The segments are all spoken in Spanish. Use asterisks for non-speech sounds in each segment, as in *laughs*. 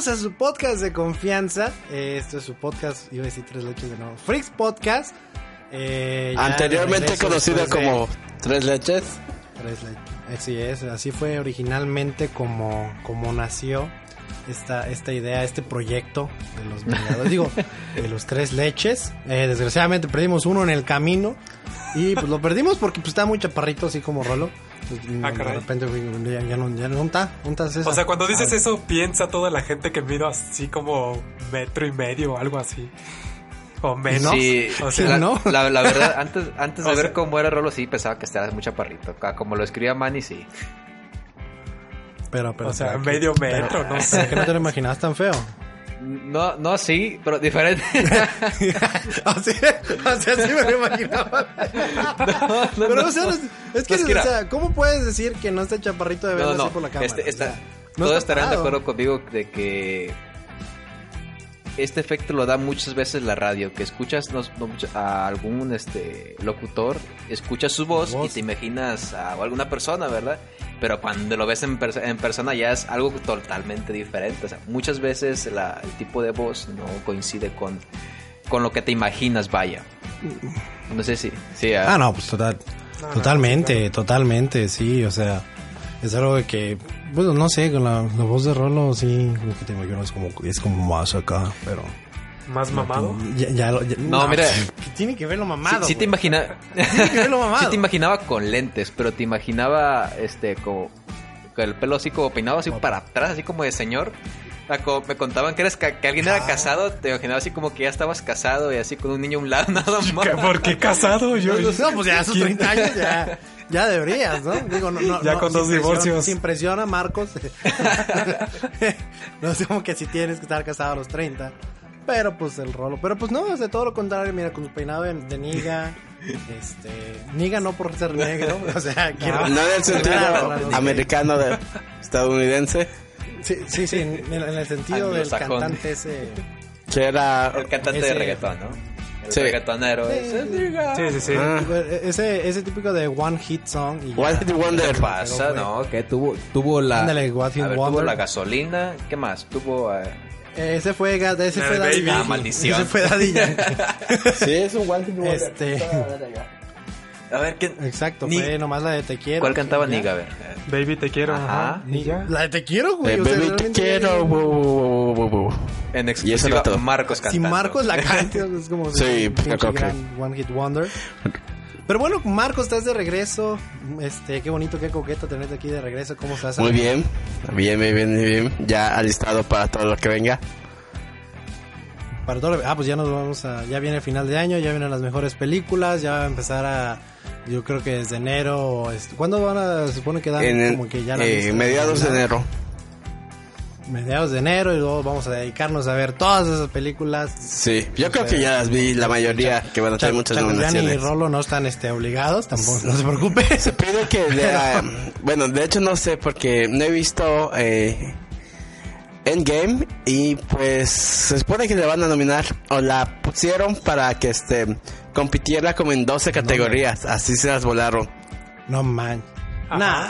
Bienvenidos a su podcast de confianza. Eh, Esto es su podcast, iba a decir tres leches de nuevo. Freaks Podcast. Eh, Anteriormente de como Tres Leches. Tres leches. Así es, así fue originalmente como, como nació esta, esta idea, este proyecto de los Vengadores. Digo, de los tres leches. Eh, desgraciadamente perdimos uno en el camino. Y pues lo perdimos porque pues estaba muy chaparrito, así como Rolo. Pues, Ah, de repente ya, ya no, ya no está. O sea, cuando dices Ah, eso, piensa toda la gente que mido así como metro y medio o algo así. O menos. Sí, O sea, la, ¿no? la, la verdad, *laughs* antes, antes de O ver sea- cómo era Rolo, sí pensaba que estaba muy chaparrito. Como lo escribía Manny, sí. Pero, pero, o sea, medio metro, no *laughs* sé. que no te lo imaginabas tan feo. No, no, sí, pero diferente. *laughs* o, sea, o sea, sí me lo imaginaba. pero, o sea, es que, Pues, o sea, ¿cómo puedes decir que no está chaparrito de verlo No, no, así por la cámara? este, O sea, no todos estarán de acuerdo conmigo de que este efecto lo da muchas veces la radio, que escuchas no- no mucho- a algún este locutor, escuchas su voz, Voz. y te imaginas a alguna persona, ¿verdad? Pero cuando lo ves en, perso- en persona ya es algo totalmente diferente. O sea, muchas veces la- el tipo de voz no coincide con, con lo que te imaginas, vaya. No sé si... Sí, Ah, no, pues total, No, no, totalmente, totalmente, sí, o sea, es algo de que, bueno, no sé, con la, la voz de Rolo, sí, como que te imagino, es como, es como más acá, pero... Más mamado. Ya, ya lo- ya- No, mira. que Tiene que ver lo mamado. Sí, sí te imagina... Tiene que ver lo *laughs* mamado. Sí te imaginaba con lentes, pero te imaginaba este como con el pelo así como peinado así para atrás, así como de señor. Me contaban que eres ca- que alguien era casado, te imaginaba así como que ya estabas casado y así con un niño a un lado *laughs* nada más. ¿Qué- ¿Por qué casado? Yo, No, pues ya a sus 30 años ya, ya deberías, ¿no? Digo, no, no, Ya no, con dos divorcios. Si impresiona, Marcos. *laughs* no sé como que si tienes que estar casado a los 30. Pero pues el rolo. Pero pues no, es de todo lo contrario. Mira, con su peinado de, de niga. *laughs* Este. Niga no por ser negro. O sea, quiero. No en el sentido Claro, americano de estadounidense, Sí, sí, sí, en, en el sentido del cantante ese. que era... El cantante Ese- de reggaetón, ¿no? El Sí. reggaetonero. Sí, ese, sí. Sí, sí. Ah, Ese, ese típico de One Hit Song. Y ya. What Hit Wonder. ¿Qué pasa? No, que tuvo tuvo la Ándale, A ver, tuvo la gasolina, ¿qué más? Tuvo eh, Ese fue, ese fue Daddy. Yankee. Ah, maldición. Ese fue Daddy Yankee. Sí, es un What Hit Wonder. Este. A ver, ¿quién? Exacto, Ni- fue nomás la de Te Quiero. ¿Cuál cantaba. Niga? A ver. Baby, te quiero. Ajá. Y ya. La de Te Quiero, güey. Eh, o sea, baby, te quiero. bu, bu, bu, bu, bu. En Y exclusiva, todo. Marcos Si cantando. Marcos la canta, *laughs* es como Sí, un que- gran One Hit Wonder. Pero bueno, Marcos, estás de regreso. Este, qué bonito, qué coqueto tenerte aquí de regreso. ¿Cómo estás? Muy bien, bien, bien, bien, bien. Ya alistado para todo lo que venga. Ah, pues ya nos vamos a. Ya viene el final de año, ya vienen las mejores películas, ya va a empezar a. Yo creo que desde enero. este, ¿Cuándo van a.? Se supone que dan En como que ya la eh, mediados de enero. Mediados de enero y luego vamos a dedicarnos a ver todas esas películas. Sí, yo creo que ya las vi la mayoría, que van a tener muchas y nominaciones. Rolo no están este, obligados, tampoco, no se preocupe. Se pide que *laughs* lea- bueno, de hecho no sé porque no he visto eh, Endgame y pues se supone que le van a nominar o la pusieron para que este compitiera como en 12 categorías, así se las volaron. No man. Nah.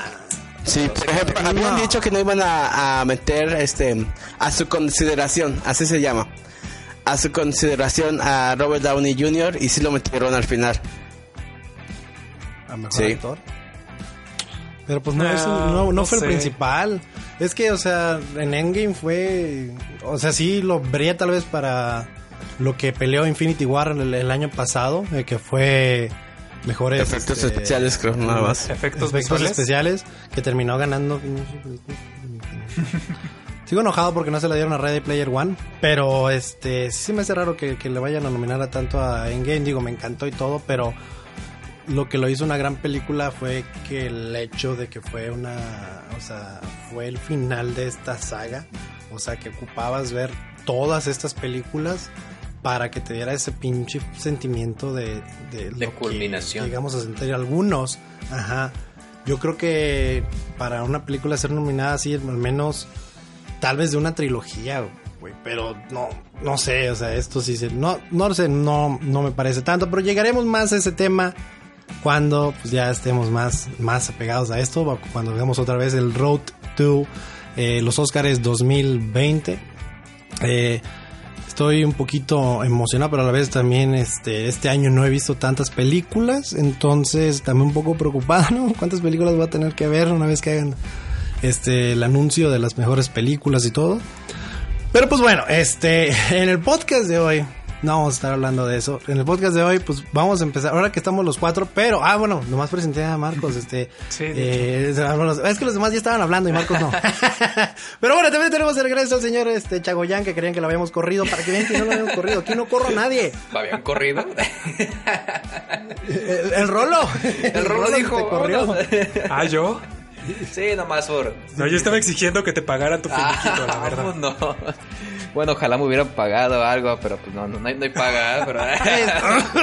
Sí, por ejemplo, habían No. dicho que no iban a, a meter este a su consideración, así se llama. A su consideración a Robert Downey Jr. y sí lo metieron al final. A mejor Sí. actor. Pero pues no, No, es un- no, no no fue sé. el principal. Es que, o sea, en Endgame fue. O sea, sí lo vería tal vez para lo que peleó Infinity War el, el año pasado, eh, que fue mejores Efectos este, especiales, creo, nada más. Efectos, efectos visuales. especiales que terminó ganando. Sigo enojado porque no se la dieron a Ready Player One, pero este sí me hace raro que, que le vayan a nominar a tanto a Endgame. Digo, me encantó y todo, pero lo que lo hizo una gran película fue que el hecho de que fue una, o sea, fue el final de esta saga, o sea, que ocupabas ver todas estas películas para que te diera ese pinche sentimiento de, de, De lo que culminación. llegamos a sentir algunos. Ajá. Yo creo que para una película ser nominada así, al menos tal vez de una trilogía, güey, pero no, no sé, o sea, esto sí se, no, no sé, no, no me parece tanto, pero llegaremos más a ese tema cuando pues, ya estemos más, más apegados a esto, cuando veamos otra vez el Road to eh, los Oscars 2020. Eh, estoy un poquito emocionado, pero a la vez también este, este año no he visto tantas películas, entonces también un poco preocupado, ¿no? *laughs* ¿Cuántas películas voy a tener que ver una vez que hagan este, el anuncio de las mejores películas y todo? Pero pues bueno, este, *laughs* en el podcast de hoy, no vamos a estar hablando de eso. En el podcast de hoy, pues vamos a empezar. Ahora que estamos los cuatro, pero, ah, bueno, nomás presenté a Marcos, este. *laughs* Sí, eh, es que los demás ya estaban hablando y Marcos no. *laughs* pero bueno, también tenemos el regreso al señor este Chagoyán, que creían que lo habíamos corrido, para que vean que no lo habíamos corrido. Aquí no corro a nadie. ¿Habían corrido? *laughs* El, el Rolo. El Rolo dijo, te corrió. Ah, yo. Sí, nomás por... No, yo estaba exigiendo que te pagaran tu finiquito, la verdad. no. Bueno, ojalá me hubieran pagado algo, pero pues no, no, no hay, no hay paga, pero... *laughs*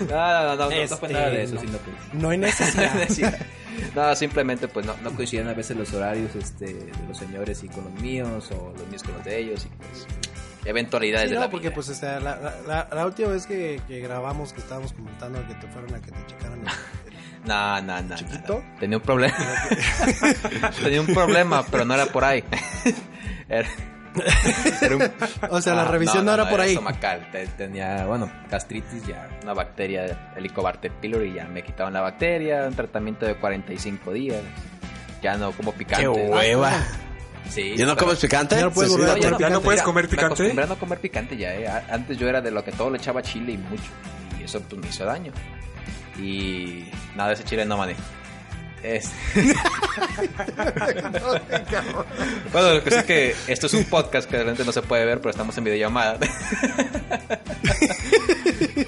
no, no, no, no, no, fue nada de eso, Este, sino pues... *laughs* No hay necesidad. No, simplemente pues no, no *laughs* coinciden a veces los horarios este, de los señores y con los míos o los míos con los de ellos y pues eventualidades Sí, de no, la porque vida. pues o sea, la, la- última vez que, que grabamos que estábamos comentando que te fueron a que te checaran el- No, no, no. ¿Chiquito? no. Tenía un problema. Tenía un problema, pero no era por ahí. Era, *laughs* era un- O sea, la Ah, revisión no, era por ahí. estomacal. Te- Tenía, bueno, gastritis ya, una bacteria, Helicobacter pylori, y ya me quitaron la bacteria, un tratamiento de 45 días. Ya no como picante. Qué hueva. Sí. ¿Ya no pero- comes picante? Ya no puedes Sí, volver a sí. comer ¿Ya no puedes Mira, comer Me picante? acostumbré a no comer picante ya, eh. Antes yo era de lo que todo le echaba chile y mucho. Y eso pues, me hizo daño. Y nada ese chile no manejo. Es... *laughs* bueno, lo que es que esto es un podcast que realmente no se puede ver, pero estamos en videollamada. *laughs*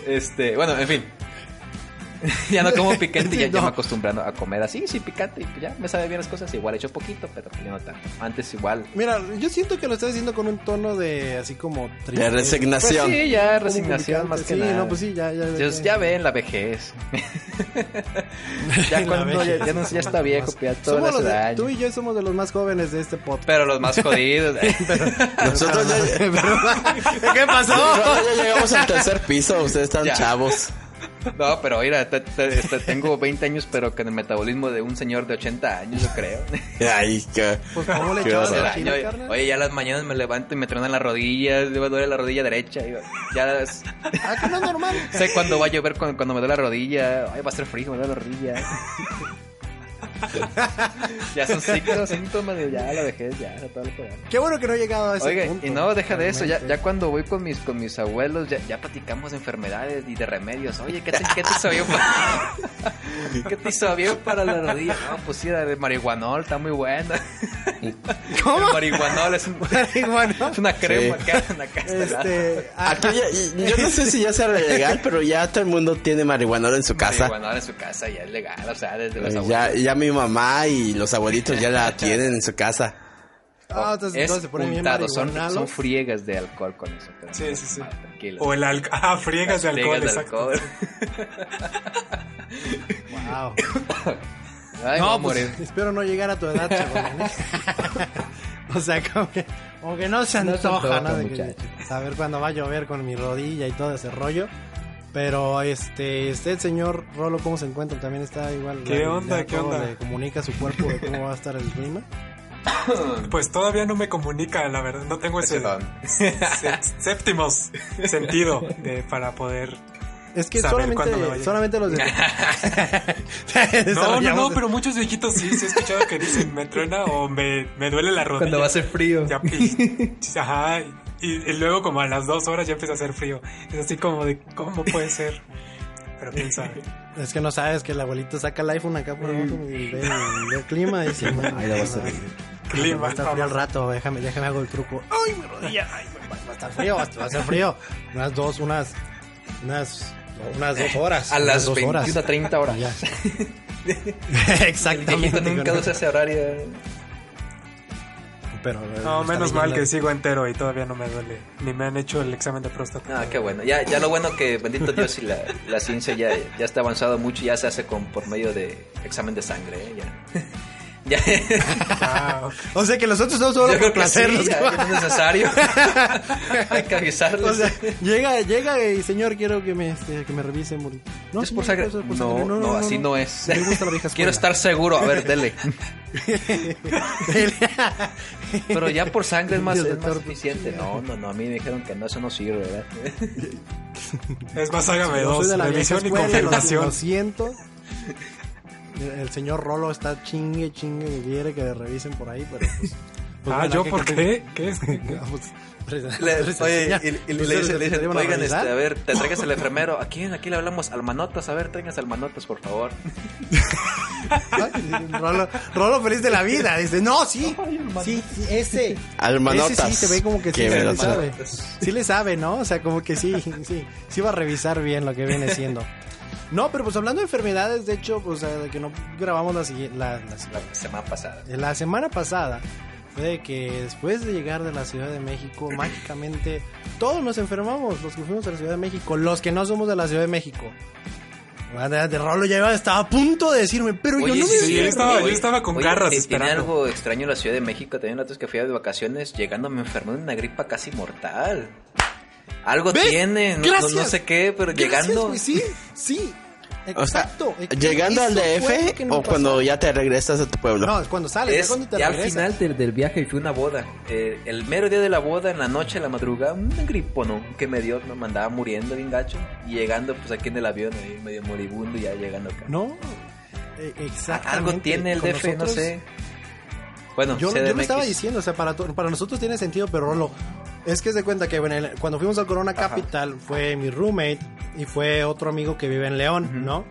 este, bueno, en fin. *laughs* ya no como picante, ya, ya No. me acostumbrando a comer así, sin picante, y pues ya me sabe bien las cosas. Igual he hecho poquito, pero ya no tanto. Antes igual Mira, yo siento que lo estás diciendo con un tono de así como triste. De resignación. Pues sí, ya resignación más que sí, nada. no, pues sí, ya, ya. Dios, ya ven la vejez. *laughs* ya cuando ya, vejez. ya no- ya está viejo, ya todo Somos los de- tú y yo somos de los más jóvenes de este podcast. Pero los más jodidos. *laughs* Nosotros ya, ¿Qué pasó? nosotros ya llegamos al tercer piso, ustedes están Ya. chavos. *laughs* no, pero mira, te- te- este, tengo 20 años, pero con el metabolismo de un señor de 80 años, yo creo. *laughs* Ay, qué... Pues cómo le echabas la carnal. Oye, ya las mañanas me levanto y me tronan las rodillas, me duele la rodilla derecha. y ya es- Ah, que no es normal. *laughs* sé cuándo va a llover cuando, cuando me duele la rodilla. Ay, va a ser frío, me duele la rodilla. *laughs* ya son signos, síntomas de ya la vejez, ya, todo lo que. Qué bueno que no he llegado a ese Oye, punto. y no, deja de eso, ya, ya cuando voy con mis, con mis abuelos, ya, ya platicamos de enfermedades y de remedios. Oye, ¿qué te, qué te hizo bien para... *laughs* ¿Qué te hizo bien para la rodilla? No, pues sí, de marihuanol, está muy buena. *laughs* ¿Cómo? El marihuanol es, un- Marihuana. es una crema Sí. que hace una. Este, ah, Aquí ya- yo no sé si ya sea legal, pero ya todo el mundo tiene marihuana en su casa. Marihuanol en su casa ya es legal, o sea, desde los abuelos. Ya, ya mi mamá y los abuelitos ya la *laughs* tienen en su casa. ah, entonces, es se pone bien untado, son, son friegas de alcohol con eso. Sí, no, sí, sí. ah, tranquilo. O el alcohol. *laughs* Ah, friegas de alcohol, Friegas de alcohol. Wow. Ay, no, pues, espero no llegar a tu edad, *laughs* chaval. ¿eh? o sea, como que, como que no se No se antoja, antoja, ¿no? De que- saber cuándo va a llover con mi rodilla y todo ese rollo. Pero este, este señor Rolo, ¿cómo se encuentra? También está igual. ¿Qué ya- onda, ya qué onda? Le comunica su cuerpo de cómo va a estar el clima. *coughs* Pues todavía no me comunica, la verdad. No tengo ese Ese don. sé- séptimos sentido de, para poder. Es que Saber solamente, solamente los de... *laughs* *laughs* No, no, no, pero muchos viejitos sí, sí he escuchado que dicen me truena o me, me duele la rodilla. Cuando va a ser frío. Ya, y- *laughs* ajá, y, y luego como a las dos horas ya empieza a hacer frío. Es así como de, ¿cómo puede ser? Pero quién sabe. Es que no sabes que el abuelito saca el iPhone acá por abajo y ve el, ve el clima y dice, bueno, Ahí la vas a ver. Clima, va a estar frío al rato, déjame, déjame hago el truco. ¡Ay, mi rodilla! ¡Ay, va, va a estar frío, va a estar frío! Unas dos, unas, unas, unas dos horas. A las dos 21 horas. a 30 horas. *laughs* *laughs* Exactamente. nunca usa ese horario. Pero... No, está menos mal que sigo entero y todavía no me duele. Ni me han hecho el examen de próstata. Ah, qué bueno. Ya, ya lo bueno que, bendito Dios, y la, la ciencia ya, ya está avanzado mucho, ya se hace con, por medio de examen de sangre, ¿eh? Ya. O sea que los otros son solo Yo creo por que sí, los que no es necesario. *laughs* Hay que avisarles. O sea, llega, llega y señor, quiero que me, este, que me revisen. por- No, ¿Es por señor, sangre? por No, no, así no, es. Me gusta la vieja Quiero estar seguro. A ver, dele. *laughs* Pero ya por sangre es más, es más suficiente. No, no, no. A mí me dijeron que no, eso no sirve, ¿verdad? Es más, hágame dos. de la vieja Revisión y confirmación. lo siento. El, señor Rolo está chingue, chingue, que quiere que le revisen por ahí, pero pues... *laughs* pues Ah, ¿yo ¿qué- por qué- qué? ¿Qué es? *laughs* *laughs* Pues, Le- pues, oye, y, y le dicen, ¿se le dicen, iban a oigan, este, a ver, te traigas el enfermero. ¿A quién? Aquí le hablamos al manotas. A ver, traigas al manotas, por favor. Rolo, Rolo feliz de la vida. Dice, no, sí, sí, sí, ese. Al manotas. Ese sí se ve como que sí, le sabe. Sí le sabe, ¿no? O sea, como que sí, sí. Sí va a revisar bien lo que viene siendo. No, pero pues hablando de enfermedades, de hecho, pues eh, de que no grabamos la, la, la, La semana pasada. la semana pasada fue de que después de llegar de la Ciudad de México, *clears throat* mágicamente todos nos enfermamos, los que fuimos a la Ciudad de México, los que no somos de la Ciudad de México. De, de Rolo ya iba- estaba a punto de decirme, pero yo Oye, no me sí, yo estaba- yo estaba con garras Tiene esperando. algo extraño en la Ciudad de México. También la otra vez que fui de vacaciones, llegando me enfermé de una gripa casi mortal. Algo ¿Ves? tiene, no, no- sé qué, pero Gracias, llegando... güey, sí, sí. *laughs* O sea, Exacto. llegando al fue DF o cuando ya te regresas a tu pueblo. No, es cuando sales, ya Es, cuando te ya al regresas. final del, del viaje fui a una boda. Eh, el mero día de la boda, en la noche, en la madrugada, un gripo, ¿no? Que me dio, me andaba muriendo bien gacho. Y llegando, pues aquí en el avión, ahí medio moribundo, y ya llegando acá. No, eh, exactamente. Algo tiene el Con DF, no sé. Bueno, Yo, yo lo estaba diciendo, o sea, para, para nosotros tiene sentido, pero Rolo, es que se cuenta que bueno, cuando fuimos a Corona Capital fue mi roommate y fue otro amigo que vive en León, ¿no?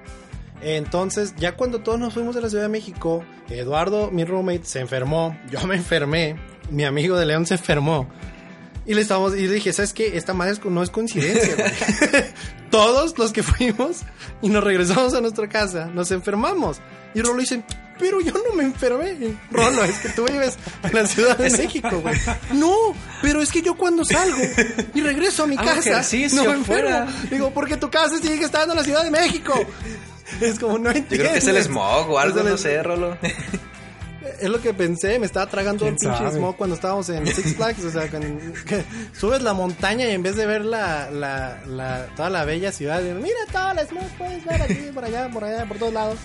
Entonces, ya cuando todos nos fuimos a la Ciudad de México, Eduardo, mi roommate, se enfermó, yo me enfermé, mi amigo de León se enfermó. Y le estábamos, y le dije, ¿sabes qué? Esta madre no es coincidencia, güey. *laughs* Todos los que *laughs* fuimos y nos regresamos a nuestra casa, nos enfermamos. Y Rolo dice, pero yo no me enfermé. Rolo, es que tú vives en la Ciudad de México, güey. No, pero es que yo cuando salgo y regreso a mi casa, no me enfermo. fuera. Digo, porque tu casa sigue estando en la Ciudad de México. Es como, no Yo entiendo. creo que es el smog o algo, no sé, Rolo. Es lo que pensé, me estaba tragando el ¿Quién pinche sabe? smog cuando estábamos en Six *laughs* Flags, o sea, con- que subes la montaña y en vez de ver la, la, la- toda la bella ciudad, dices, mira todo el smog, puedes ver aquí, por allá, por allá, por todos lados.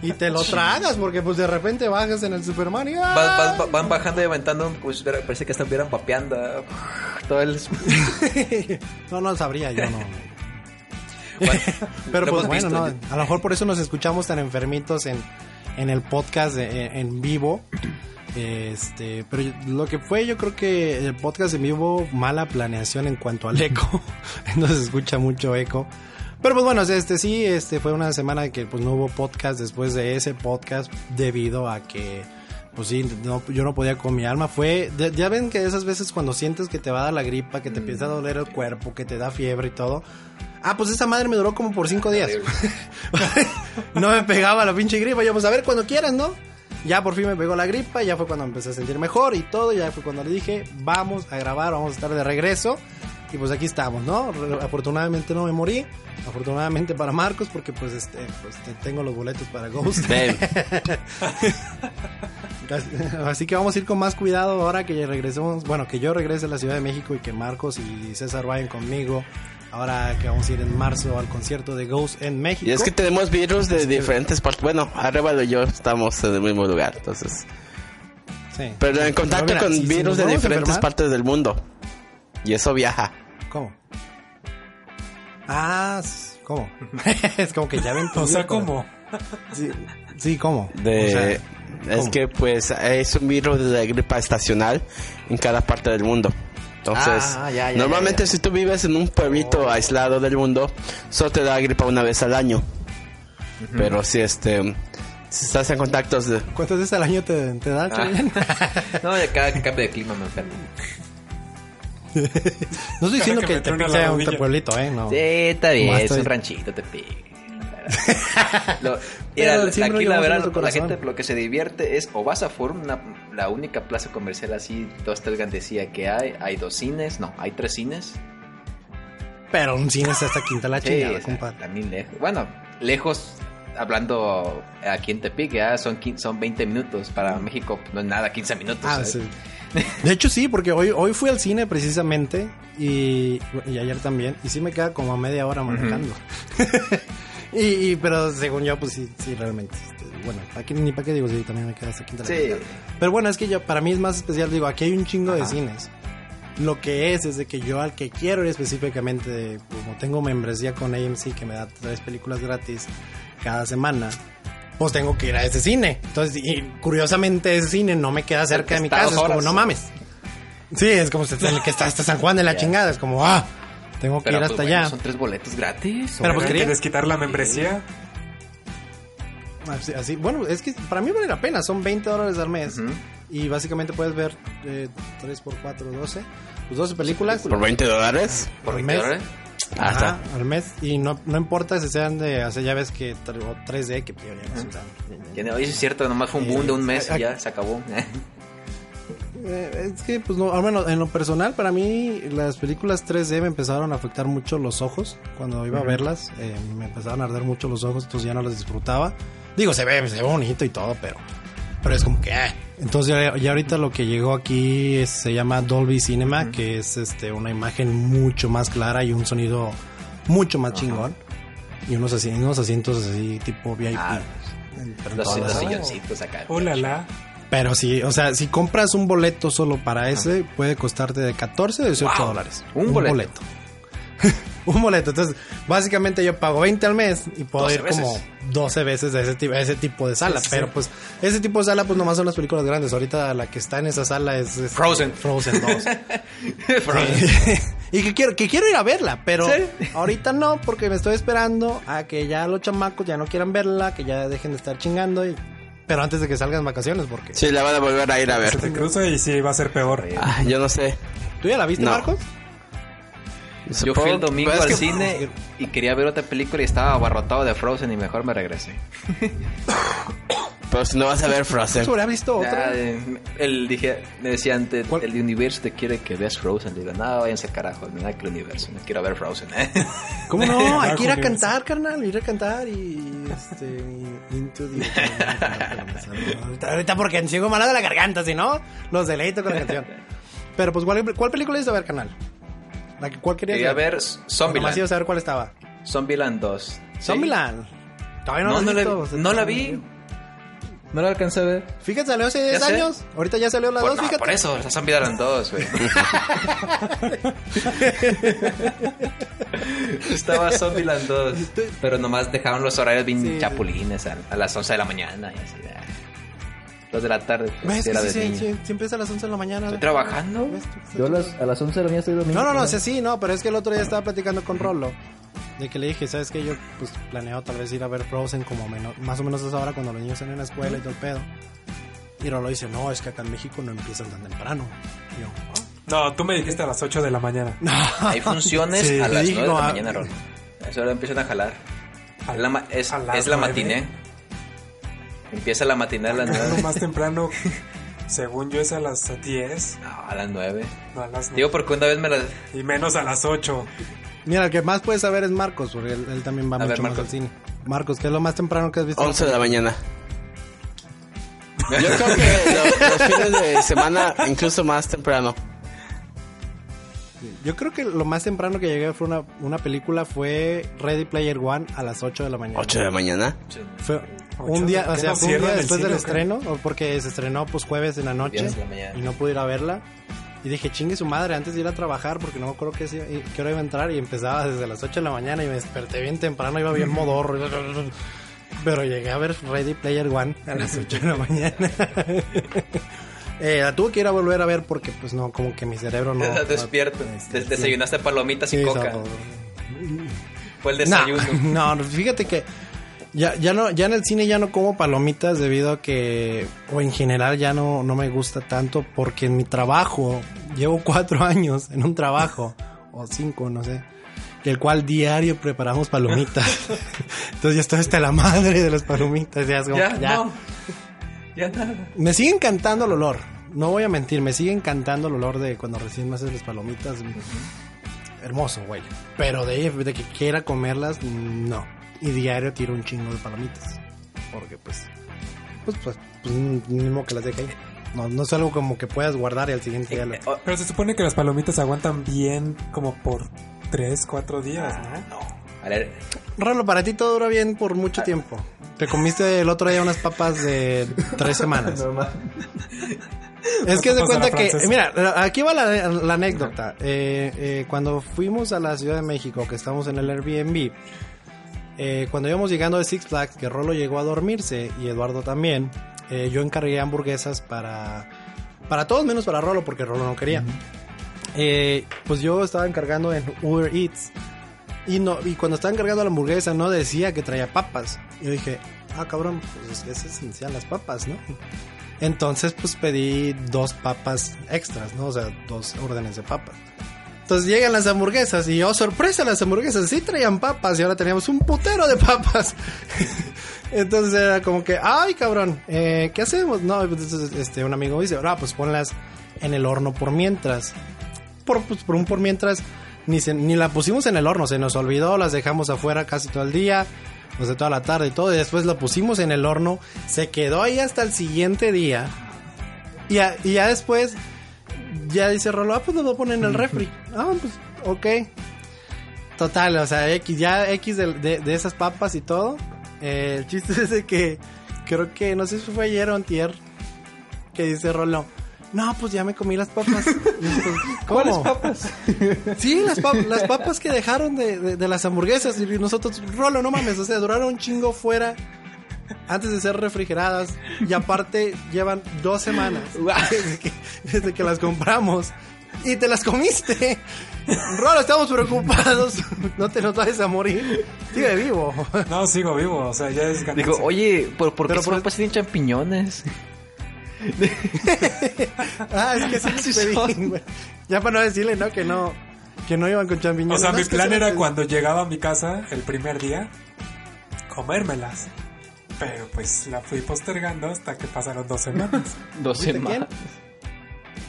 Y te lo tragas porque pues de repente bajas en el Superman y ¡ah! Van bajando y aventando, pues parece que estuvieran vapeando. Todo el... *laughs* no, no sabría yo, no. Bueno, *laughs* Pero pues bueno, visto. no, a lo mejor por eso nos escuchamos tan enfermitos en, en el podcast de- en, vivo. Este, pero lo que fue, yo creo que el podcast en vivo, mala planeación en cuanto al eco. *laughs* Entonces se escucha mucho eco. Pero pues bueno, este sí, este fue una semana que pues no hubo podcast después de ese podcast debido a que pues sí, no, yo no podía con mi alma. Fue, ya ven que esas veces cuando sientes que te va a dar la gripa, que te empieza a doler el cuerpo, que te da fiebre y todo. Ah, pues esa madre me duró como por cinco días. *laughs* no me pegaba la pinche gripa. Yo, pues a ver, cuando quieras, ¿no? Ya por fin me pegó la gripa, ya fue cuando empecé a sentir mejor y todo. Ya fue cuando le dije, vamos a grabar, vamos a estar de regreso. Y pues aquí estamos, ¿no? Afortunadamente no me morí. Afortunadamente para Marcos, porque pues este, pues te- tengo los boletos para Ghost. *laughs* Así que vamos a ir con más cuidado ahora que regresemos, bueno, que yo regrese a la Ciudad de México y que Marcos y César vayan conmigo. Ahora que vamos a ir en marzo al concierto de Ghost en México. Y es que tenemos virus de diferentes partes. Bueno, Arevalo y yo estamos en el mismo lugar, entonces. Sí. Pero en contacto mira, con si- si nos virus de diferentes enfermar- partes del mundo. Y eso viaja. ¿Cómo? Ah, ¿cómo? *laughs* es como que ya ven *laughs* O sea, ¿cómo? Sí, sí, ¿cómo? De, O sea, es ¿cómo? que pues es un virus de la gripa estacional en cada parte del mundo. Entonces, Ah, ya, ya, normalmente ya, ya. si tú vives en un pueblito aislado del mundo, solo te da gripa una vez al año. Pero si este si estás en contactos de ¿Cuántas veces al año te, te da, Ah. *laughs* No, de cada que cambio de clima me enfermo. *laughs* No estoy diciendo que que te sea un pueblito, ¿eh? No. Sí, está bien, es un ranchito, te pico. Lo- *laughs* mira, siempre aquí la verdad, la gente lo que se divierte es o vas a Forum, una- la única plaza comercial así, dos tres decía que hay, hay dos cines, no, hay tres cines. Pero un cine está hasta quinta la *laughs* Sí, compadre. también lejos. Bueno, lejos, hablando aquí en Tepic, ya son, quin- son 20 minutos. Para México no es nada, 15 minutos. Ah, sí. *laughs* De hecho sí, porque hoy, hoy fui al cine precisamente y, y ayer también y sí me queda como a media hora manejando. Y, y- pero según yo pues sí, sí realmente. este, bueno, aquí ni para qué digo, sí, también me queda hasta quinta Sí. Pero bueno, es que yo para mí es más especial, digo, aquí hay un chingo de Ajá. cines. Lo que es es de que yo al que quiero ir específicamente, como tengo membresía con AMC que me da tres películas gratis cada semana, pues tengo que ir a ese cine. Entonces, y curiosamente ese cine no me queda cerca de mi casa, es como no mames. Sí, es como el que está hasta San Juan de la Ya. chingada, es como ah, tengo que Pero ir pues, hasta bueno, allá. son tres boletos gratis. Pero, pues, quería- ¿Quieres quitar la membresía? Así, así- bueno, es que para mí vale la pena, son 20 dólares al mes. Ujú. Y básicamente puedes ver eh, 3 por 4, 12. Pues 12 películas. Por 20 dólares. por al 20 mes. dólares. Ah, Ajá, al mes. Y no, no importa si sean de, o sea, ya ves que o 3D, que ya no se usan. Tiene- Oye, es cierto, nomás fue un boom de un mes Eh, y ya se acabó. *laughs* Eh, es que, pues, no, al menos en lo personal, para mí, las películas 3D me empezaron a afectar mucho los ojos. Cuando iba a verlas, eh, me empezaron a arder mucho los ojos, entonces ya no las disfrutaba. Digo, se ve, se ve bonito y todo, pero, pero es como que, eh. Entonces, ya, ya ahorita lo que llegó aquí es- se llama Dolby Cinema, que es este una imagen mucho más clara y un sonido mucho más chingón. Y unos, asi- unos asientos así, tipo VIP. Ah, Los, los silloncitos acá. Oh, la, la. Pero sí, o sea, si compras un boleto solo para ese, puede costarte de 14 a 18 Wow. dólares. Un boleto. *laughs* un boleto. Entonces, básicamente yo pago 20 al mes y puedo 12 ir como veces. 12 veces a ese, tipo, a ese tipo de sala. Sí, Pero sí. pues, ese tipo de sala, pues nomás son las películas grandes. Ahorita la que está en esa sala es, es Frozen. Frozen 2. *laughs* Frozen. *laughs* y que quiero, que quiero ir a verla, pero Sí. ahorita no, porque me estoy esperando a que ya los chamacos ya no quieran verla, que ya dejen de estar chingando. Y, pero antes de que salgan vacaciones, porque. Sí, la van a volver a ir a ver. Se te cruza y sí va a ser peor. Ah, yo no sé. ¿Tú ya la viste, No. Marcos? Yo fui el domingo pues es al que- cine y quería ver otra película y estaba abarrotado de Frozen y mejor me regresé. *laughs* *laughs* Pero si no vas a ver Frozen. ¿Sobre has visto otra? Eh, él dije, me decía antes, ¿Cuál? el universo te quiere que veas Frozen. Le digo, no, váyanse al carajo, mira que el universo, no quiero ver Frozen. *laughs* ¿Cómo no? *laughs* Hay que ir a cantar, carnal, ir a cantar y este y- Into the ahorita, *laughs* ahorita porque sigo malado de la garganta, si no, los deleito con la canción. Pero pues ¿cuál, cuál película ibas a ver, canal? La que- ¿Cuál querías Quería ver? ver O Nomás Zombieland. ibas a ver cuál estaba. Zombieland 2. ¿Sí? Zombieland. Todavía no, No, lo no la, visto, o sea, no la vi. No la alcancé a ver. Fíjate, salió hace 10 sé. años. Ahorita ya salió la Por, 2, no, fíjate. por eso, la Zombieland 2, güey. *laughs* Estaba Zombieland 2. Pero nomás dejaron los horarios bien Sí. chapulines a, a las 11 de la mañana y así. Dos de la tarde. ¿Ves? era Sí, de sí, niño. sí, siempre es a las 11 de la mañana. Estoy trabajando. Yo a las, a las 11 de la mañana estoy domingo. No, no, no, sí, sí, no, pero es que el otro día estaba platicando con Rolo. De que le dije, ¿sabes qué? Yo pues planeo tal vez ir a ver Frozen como meno- más o menos a esa hora cuando los niños están en la escuela y todo el pedo. Y Rolo dice, no, es que acá en México no empiezan tan temprano. Y yo, No, tú me dijiste a las 8 de la mañana. *laughs* Hay funciones Sí, a las dije 9 de la ah, mañana, Rol. A esa hora empiezan a jalar. A- Es la, ma- es, a las es la matiné. Empieza la matiné a las Acá lo 9. más temprano, *laughs* según yo, es a las 10. No, a las 9. No, a las Digo porque una vez me la... Y menos a las 8. Mira, el que más puedes saber es Marcos, porque él, él también va A mucho ver, más al cine. Marcos, ¿qué es lo más temprano que has visto? 11 de la mañana. Yo creo que lo- los fines de semana, incluso más temprano. Yo creo que lo más temprano que llegué fue una, una película fue Ready Player One a las 8 de la mañana. 8 de la mañana. Fue un día, ¿qué o sea, fue un día después cine del estreno, o porque se estrenó pues jueves en la noche la y no pude ir a verla. Y dije, chingue su madre, antes de ir a trabajar, porque no me acuerdo qué, hora iba a entrar y empezaba desde las 8 de la mañana y me desperté bien temprano, iba bien modorro. Pero llegué a ver Ready Player One a las 8 de la mañana. *laughs* eh, la tuve que ir a volver a ver porque pues no, como que mi cerebro no... *laughs* Estás despierto. no, este, Des- desayunaste palomitas y sí, coca. Fue el *laughs* no, desayuno. no, fíjate que ya, ya no, ya en el cine ya no como palomitas debido a que, o en general ya no, no me gusta tanto porque en mi trabajo, llevo *laughs* cuatro años en un trabajo, o cinco, no sé, el cual diario preparamos palomitas. *laughs* Entonces ya estoy hasta la madre de las palomitas. Ya, es como, Ya, ya. no. Ya nada. Me sigue encantando el olor. No voy a mentir, me sigue encantando el olor de cuando recién me haces las palomitas. Hermoso, güey. Pero de, de que quiera comerlas, no. Y diario tiro un chingo de palomitas. Porque pues, pues, pues, pues ni modo que las deje ahí. No, no es algo como que puedas guardar y al siguiente día lo... Eh, oh, Pero se supone que las palomitas aguantan bien como por 3, 4 días, ¿no? no. A ver, Rolo, para ti todo dura bien por mucho tiempo. Te comiste el otro día unas papas de tres *laughs* semanas. Normal. Es que la cuenta que, mira, aquí va la, la anécdota. Eh, eh, cuando fuimos a la Ciudad de México, que estamos en el Airbnb, eh, cuando íbamos llegando de Six Flags, que Rolo llegó a dormirse y Eduardo también, eh, yo encargué hamburguesas para, para todos menos para Rolo, porque Rolo no quería. Eh, pues yo estaba encargando en Uber Eats. Y, no, y cuando estaba encargando la hamburguesa no decía que traía papas. Yo dije, ah cabrón, pues es esencial las papas, ¿no? Entonces pues pedí dos papas extras, ¿no? O sea, dos órdenes de papas. Entonces llegan las hamburguesas y oh sorpresa, las hamburguesas sí traían papas y ahora teníamos un putero de papas. *laughs* Entonces era como que, ay cabrón, eh, ¿qué hacemos? No, entonces este, un amigo dice, ah, pues ponlas en el horno por mientras. Por, pues, por un por mientras, ni, se- ni la pusimos en el horno, se nos olvidó, las dejamos afuera casi todo el día, o sea, toda la tarde y todo, y después la pusimos en el horno, se quedó ahí hasta el siguiente día, y ya, y ya después, ya dice Rolo, ah, pues lo voy a poner en el refri. Ah, pues, ok. Total, o sea, X, ya X de, de- de esas papas y todo. Eh, el chiste *laughs* es de que creo que, no sé si fue ayer o antier, que dice Rolo, no, pues ya me comí las papas. *laughs* Pues, ¿Cómo? papas? *laughs* Sí, las, pap- las papas que dejaron de, de- de las hamburguesas. Y nosotros, Rolo, no mames, o sea, duraron un chingo fuera antes de ser refrigeradas. Y aparte, llevan dos semanas desde que, desde que las compramos. Y te las comiste. Rolo, estamos preocupados. No te nos vayas a morir. Sigue vivo. No, sigo vivo, o sea, ya es ganancia. Digo, oye, ¿por, por qué Pero sus por- tienen champiñones? *laughs* Ah, es que sí les Sí güey. Ya para no decirle, ¿no? Que no, que no iban con O champiñones. sea, No, mi es plan era cuando llegaba a mi casa el primer día, comérmelas. Pero pues la fui postergando hasta que pasaron dos semanas. Dos ¿Viste semanas.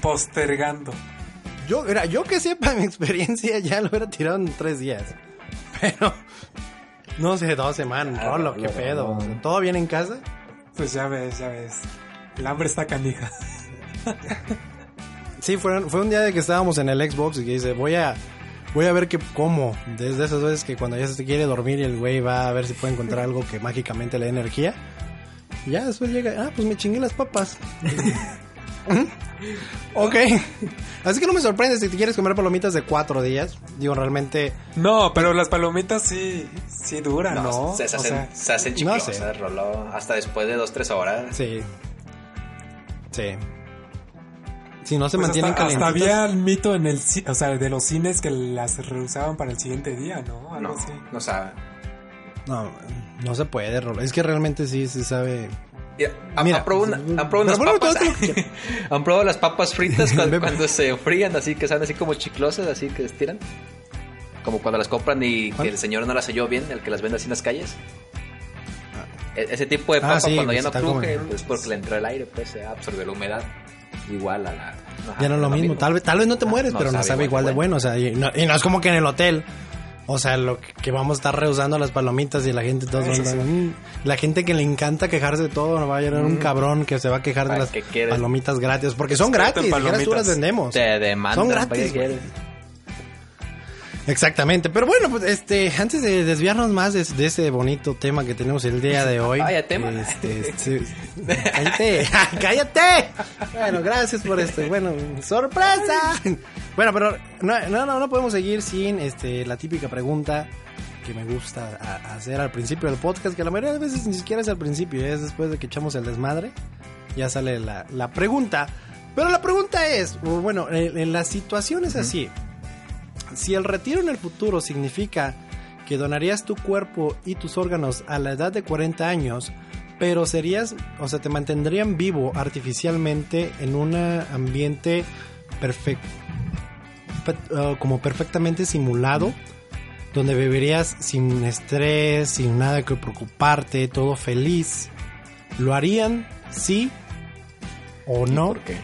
postergando. Yo, mira, yo que sepa *laughs* mi experiencia ya lo hubiera tirado en tres días. Pero, no sé, dos semanas, Ah, Rolo, qué pedo. no. O sea, ¿Todo bien en casa? Pues ya ves, ya ves. El hambre está canija. *laughs* Sí, fue, fue un día de que estábamos en el Xbox y que dice, voy a, voy a ver que como. Desde esas veces que cuando ya se quiere dormir y el güey va a ver si puede encontrar algo que mágicamente le dé energía. Y ya después llega, ah, pues me chingué las papas. *laughs* *laughs* ok. Así que no me sorprende si te quieres comer palomitas de cuatro días. Digo, realmente... No, pero las palomitas sí, sí duran, ¿no? No, Se, se O hacen, sea, se hacen no chiclosas, sé. Rolo. Hasta después de dos, tres horas. Sí. Sí. Si no se pues mantienen hasta, hasta había el mito en el o sea, de los cines que las reusaban para el siguiente día, ¿no? Algo No, así. no sabe. No, no se puede, Rolo. Es que realmente sí se sabe. ¿Han, Mira, han probado, una- pues, han probado pero unas bueno, papas? todo lo que quieras. *laughs* ¿Han probado las papas fritas cuando, *laughs* cuando se frían así, que salen así como chiclosas, así que estiran? Como cuando las compran y ¿Cuál? que el señor no las selló bien, el que las vende así en las calles. E- Ese tipo de Ah, papa sí, cuando pues ya no está como- cruje, pues porque le entra el aire, pues se absorbe la humedad. Igual a la... ajá, Ya no es lo mismo. Tal vez, tal vez no te mueres, pero no sabe igual de bueno. O sea, y no, y no es como que en el hotel. O sea, lo que, que vamos a estar rehusando las palomitas y la gente a- sí. "Mm". La gente que le encanta quejarse de todo, no va a llegar un cabrón que se va a quejar de ¿Para las quieres? palomitas gratis. Porque son Experto en gratis, las vendemos. Te demandan. Son ¿para gratis? Exactamente. Pero bueno, pues este, antes de desviarnos más de, de ese bonito tema que tenemos el día de hoy. Vaya tema. Este, *laughs* sí. cállate, *laughs* cállate. Bueno, gracias por esto. Bueno, sorpresa. Bueno, pero no, no, no, podemos seguir sin este, la típica pregunta que me gusta hacer al principio del podcast, que la mayoría de veces ni siquiera es al principio, es después de que echamos el desmadre, ya sale la, la pregunta. Pero la pregunta es, bueno, en, en las situaciones así, si el retiro en el futuro significa que donarías tu cuerpo y tus órganos a la edad de 40 años, pero serías, o sea, te mantendrían vivo artificialmente en un ambiente perfecto, como perfectamente simulado, donde vivirías sin estrés, sin nada que preocuparte, todo feliz. ¿Lo harían? ¿Sí o no? ¿Por qué?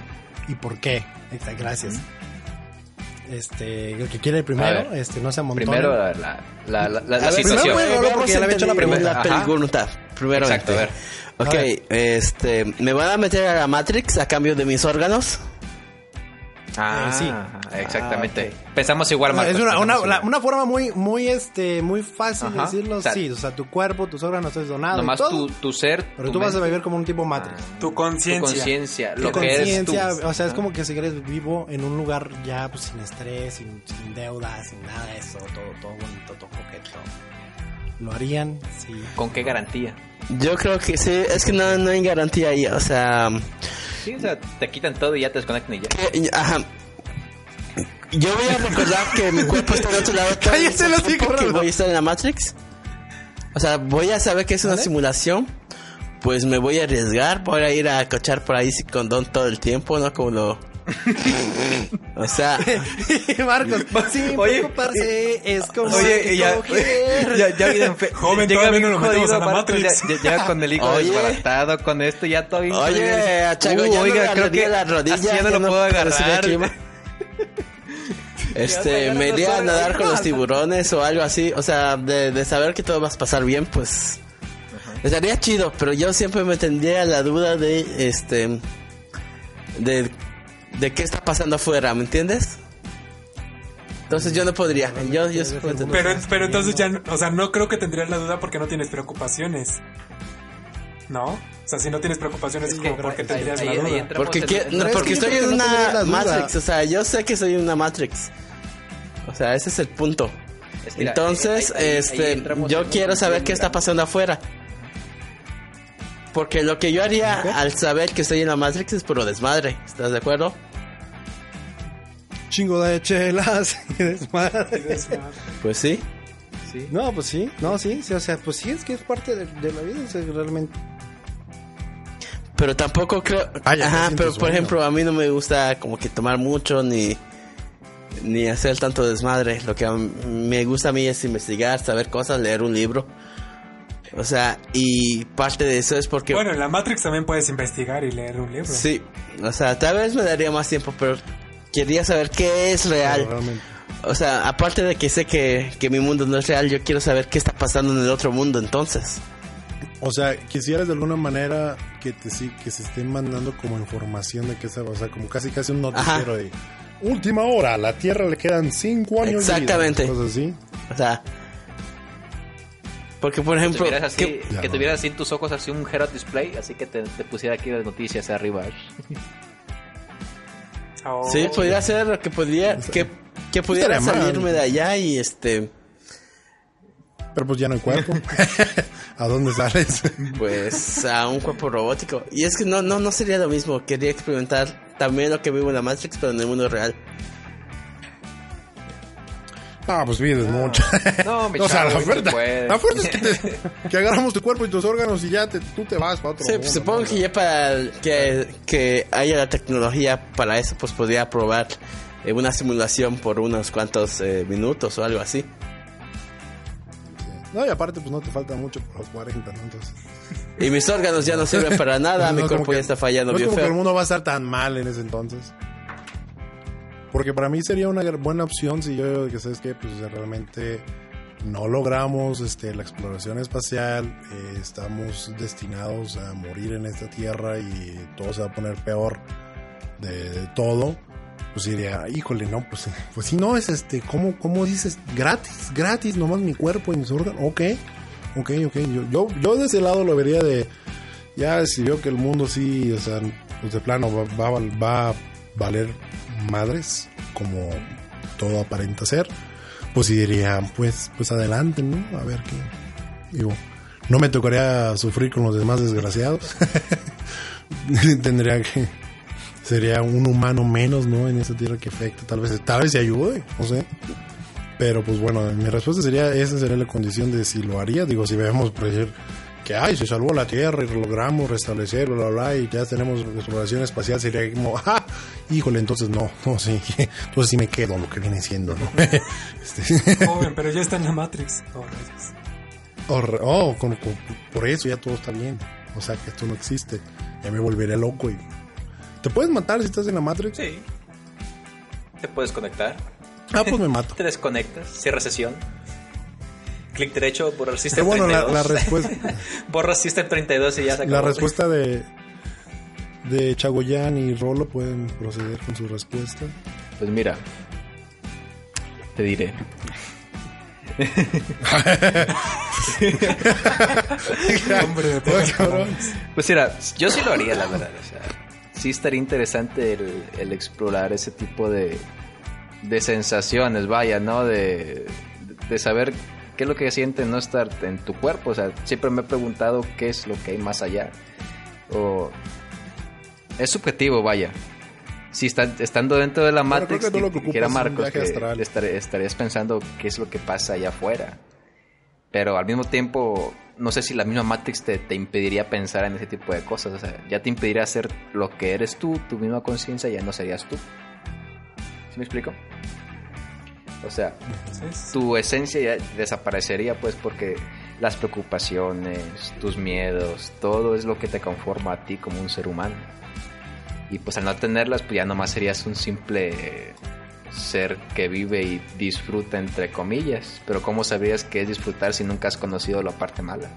¿Y por qué? Está, Gracias. Este, el que quiere el primero, ver. este, no se amontone. Primero la, la, la, la- la ver, situación. primero, veamos porque ya le había hecho la pregunta. Pregunta, primero. Exacto, a ver. Ok, A ver. este, ¿me van a meter a la Matrix a cambio de mis órganos? Ah, Eh, sí. exactamente. Ah, Pensamos igual, Marcos. es una, una, igual. una forma muy, muy, este, muy fácil de decirlo. O sea, sí, o sea, tu cuerpo, tus órganos es donado. y Nomás todo, tu, tu ser. pero tu tú vas a vivir como un tipo Matrix. Tu Tu conciencia. conciencia, Tu lo que eres tú. conciencia, o sea, es como que si eres vivo en un lugar ya pues, sin estrés, sin, sin deudas, sin nada de eso, todo, todo bonito, todo coqueto. ¿Lo harían? Sí. ¿Con qué garantía? Yo creo que sí, es que no, no hay garantía ahí, o sea, Sí, o sea, te quitan todo y ya te desconectan y ya. que- ajá. Yo voy a recordar que mi cuerpo está en otro lado Cállese los que voy a estar en la Matrix. O sea, voy a saber que es una ¿Vale? simulación. Pues me voy a arriesgar, voy a ir a cochar por ahí sin condón todo el tiempo, ¿no? Como lo... *laughs* o sea, *laughs* Marcos, sin Oye, preocuparse, es como Oye, ya, ya, ya bien fe- Joven, llega todavía bien no lo metemos jodido, a la Marcos, Matrix. ya- con el hijo Oye. desbaratado, con esto ya todo bien Oye, a Chago, Uh, oiga, creo que la rodilla, así ya no lo puedo agarrar. *laughs* Este, me iría a nadar con los tiburones o algo así. O sea, de, de saber que todo va a pasar bien, pues. Estaría chido, pero yo siempre me tendría la duda de, este. De, de qué está pasando afuera, ¿me entiendes? Entonces yo no podría. Yo, yo. Pero, pero entonces ya, o sea, no creo que tendrías la duda porque no tienes preocupaciones. ¿No? O sea, si no tienes preocupaciones, Sí, como pero porque tendrías ahí- la ahí duda. Porque, que- no, es estoy en no una. Matrix, o sea, yo sé que soy una Matrix. O sea, ese es el punto. Es Entonces, ahí- ahí- ahí este, yo quiero saber qué está pasando afuera. Porque lo que yo haría al saber que estoy en la Matrix es puro desmadre. ¿Estás de acuerdo? Chingo de chelas *laughs* y desmadre. Pues sí. No, pues sí, no, sí, sí, o sea, pues sí, es que es parte de, de la vida, o sea, realmente. Pero tampoco creo. Ah, Ajá, pero por ejemplo, a mí no me gusta como que tomar mucho ni. Ni hacer tanto desmadre. Lo que me gusta a mí es investigar, saber cosas, leer un libro. O sea, y parte de eso es porque. Bueno, en la Matrix también puedes investigar y leer un libro. Sí, o sea, tal vez me daría más tiempo, pero quería saber qué es real. O sea, aparte de que sé que, que mi mundo no es real, yo quiero saber qué está pasando en el otro mundo entonces. O sea, quisieras de alguna manera que te sí, que se estén mandando como información de que se, o sea, como casi casi un noticiero de última hora, a la Tierra le quedan cinco años. de vida", Exactamente. cosas así. O sea, porque por Que ejemplo, tuvieras así, ¿qué- Ya que no. tuvieras así en tus ojos así un Herald Display, así que te, te pusiera aquí las noticias arriba. *laughs* Oh. sí, podría ser que podría que, que pudiera salirme de allá y este, Pero pues ya no hay cuerpo. *laughs* ¿A dónde sales? pues a un cuerpo robótico. Y es que no, no, no sería lo mismo. Quería experimentar también lo que vivo en la Matrix, pero en el mundo real. Ah, pues vives mucho. No, mi *laughs* o sea, chavo, la oferta, puede. la oferta es que, te- *laughs* que agarramos tu cuerpo y tus órganos y ya te, tú te vas para otro Sí, mundo, pues, supongo ¿no? que ya para el- que, que haya la tecnología para eso, pues podría probar eh, una simulación por unos cuantos eh, minutos o algo así. No, y aparte, pues no te falta mucho por los 40, ¿no? Entonces, Y mis órganos ya no sirven para nada, *laughs* no mi cuerpo que- ya está fallando no es como que el feo. mundo va a estar tan mal en ese entonces. Porque para mí sería una buena opción si yo, que sabes que pues realmente no logramos este, la exploración espacial, eh, estamos destinados a morir en esta tierra y todo se va a poner peor de, de todo. Pues diría, híjole, no, pues, *laughs* pues si no es este, ¿cómo, cómo dices? Gratis, gratis, nomás mi cuerpo y mis órganos. Ok, ok, ok. Yo, yo, yo de ese lado lo vería de, ya si veo que el mundo sí, o sea, pues de plano va, va, va a valer madres, como todo aparenta ser, pues sí diría, pues, pues adelante, ¿no? A ver qué. Digo, no me tocaría sufrir con los demás desgraciados. *laughs* Tendría que. Sería un humano menos, ¿no? En esa tierra que afecta. Tal vez, tal vez se ayude, no sé. Pero pues bueno, mi respuesta sería, esa sería la condición de si lo haría. Digo, si vemos, por decir, que ay, se salvó la Tierra y logramos restablecer, bla, bla, y ya tenemos exploración espacial, sería como, *laughs* ¡ah! Híjole, entonces no, no, sí, *laughs* entonces sí me quedo lo que viene siendo, ¿no? *laughs* Este, *laughs* Joven, pero ya está en la Matrix. Oh, rayos. oh, con- con- por eso ya todo está bien. O sea, que esto no existe. Ya me volveré loco y... ¿Te puedes matar si estás en la Matrix? Sí. Te puedes conectar. Ah, pues me mato. Te desconectas. Cierra sesión. Clic derecho, borrar Pero System bueno, la, 32. la respuesta... Borras System 32 y ya se acabó. La respuesta de, de Chagoyan y Rolo pueden proceder con su respuesta. Pues mira, te diré. *laughs* Hombre, de todas formas. Pues mira, yo sí lo haría, la verdad. O sea, sí estaría interesante el, el explorar ese tipo de, de sensaciones, vaya, ¿no? De, de saber qué es lo que siente no estar en tu cuerpo. O sea, siempre me he preguntado qué es lo que hay más allá. O es subjetivo, vaya. Si está, estando dentro de la Matrix, que dijera Marcos, que estar- estarías pensando qué es lo que pasa allá afuera. Pero al mismo tiempo, no sé si la misma Matrix te, te impediría pensar en ese tipo de cosas. O sea, ya te impediría hacer lo que eres tú, tu misma conciencia, ya no serías tú. ¿Sí me explico? O sea, tu esencia ya desaparecería, pues, porque las preocupaciones, tus miedos, todo es lo que te conforma a ti como un ser humano. Y pues al no tenerlas, pues ya nomás serías un simple ser que vive y disfruta, entre comillas. Pero ¿cómo sabrías qué es disfrutar si nunca has conocido la parte mala?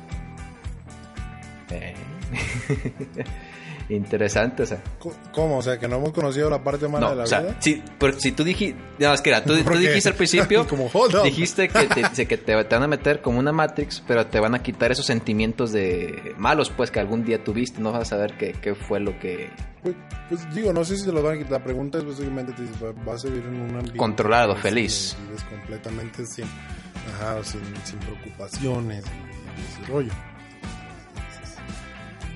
Eh. *laughs* Interesante, o sea. ¿Cómo? O sea, que no hemos conocido la parte mala No, de la o sea, vida. si, si tú dijiste, no, es que era, tú, tú dijiste al *laughs* principio, Como, dijiste que, te, dice que te, te van a meter como una Matrix, pero te van a quitar esos sentimientos de malos, pues que algún día tuviste, no vas a saber qué, qué fue lo que Pues, pues, digo, no sé si se los van a quitar. La pregunta es básicamente, te dices, vas a vivir en un ambiente... Controlado, feliz. Vives completamente sin, ajá, sin, sin preocupaciones y ese rollo.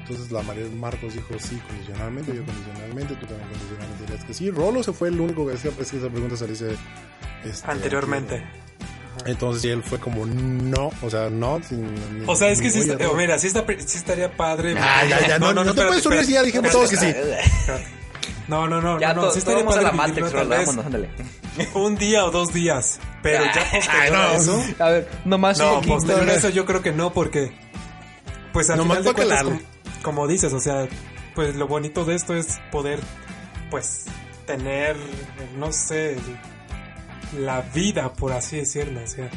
Entonces la María Marcos dijo sí, condicionalmente, yo condicionalmente, tú también condicionalmente dirías que sí. Rolo se fue el único que decía, pues que esa pregunta se le hice este, Anteriormente. Entonces y él fue como no, o sea, no. Sin, ni- O sea, es que sí, a está- mira, sí, está, sí estaría padre. Ah, ya, ya, no, no, no te puedes subir si ya dijimos todos que sí. No, no, no, Ya no, to- sí estaría padre la vivirlo Matrix, Rolo, vámonos, ándale. *laughs* un día o dos días, pero ya *laughs* posterior a no, eso, A ver, nomás no, posterior a eso yo creo que no, porque pues al final de cuentas. Como, dices, o sea, pues lo bonito de esto es poder pues tener no sé la vida por así decirlo, o sea,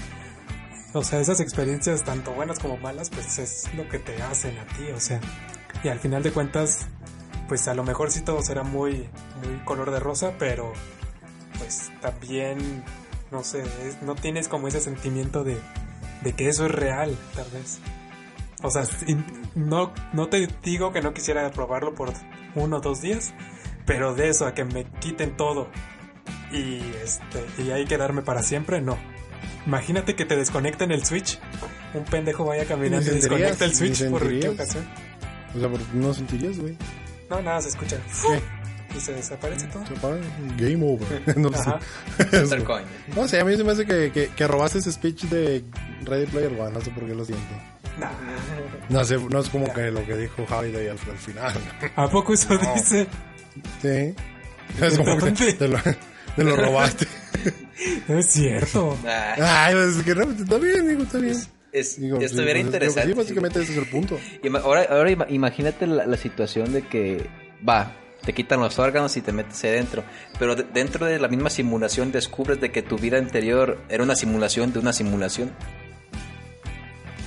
o sea, esas experiencias tanto buenas como malas pues es lo que te hacen a ti, o sea, y al final de cuentas pues a lo mejor sí todo será muy muy color de rosa, pero pues también no sé, no tienes como ese sentimiento de, de que eso es real, tal vez. O sea, no, no te digo que no quisiera probarlo por uno o dos días, pero de eso a que me quiten todo y este y ahí quedarme para siempre, no. Imagínate que te desconecten el switch, un pendejo vaya caminando y desconecta el switch por qué ocasión. O sea, porque no sentirías, güey. No, nada, se escucha ¿Qué? y se desaparece todo. Se apaga, Game over. *laughs* no sé. Ajá. *laughs* Hacer coño. No sé, a mí se me hace que, que, que robaste ese speech de Ready Player One, no sé por qué lo siento. No sé, no es como que lo que dijo Halliday al, al final. ¿A poco eso dice? Sí. Es como que te, te lo, te lo robaste. *laughs* No es cierto. Ay, pues, es que no, está bien, digo, está bien. es, Digo, estuviera sí, pues, digo, interesante. Sí, básicamente ese es el punto. Ahora, ahora ima- imagínate la, la situación de que, va, te quitan los órganos y te metes ahí dentro, pero de- dentro de la misma simulación descubres de que tu vida anterior era una simulación de una simulación.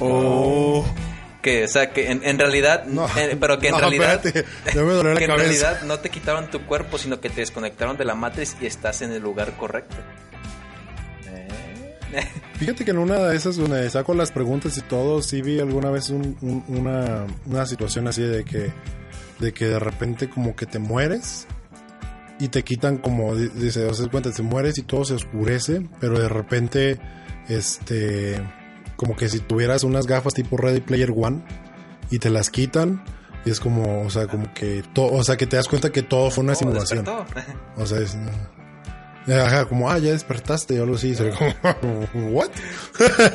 Oh. Que, o sea, que en, en realidad, No, eh, pero que en *laughs* no, realidad, espérate, ya me la *laughs* que en realidad no te quitaron tu cuerpo, sino que te desconectaron de la matriz y estás en el lugar correcto. Eh. *laughs* Fíjate que en una de esas donde saco las preguntas y todo, sí vi alguna vez un- un- una, una situación así de que, de que de repente como que te mueres y te quitan como, di- dice, sea, cuenta, te mueres y todo se oscurece, pero de repente, este, como que si tuvieras unas gafas tipo Ready Player One y te las quitan, y es como, o sea, como que todo, o sea, que te das cuenta que todo fue una simulación. O sea, es. Ajá, como, ah, ya despertaste o algo así. Como, *laughs* ¿what? *laughs*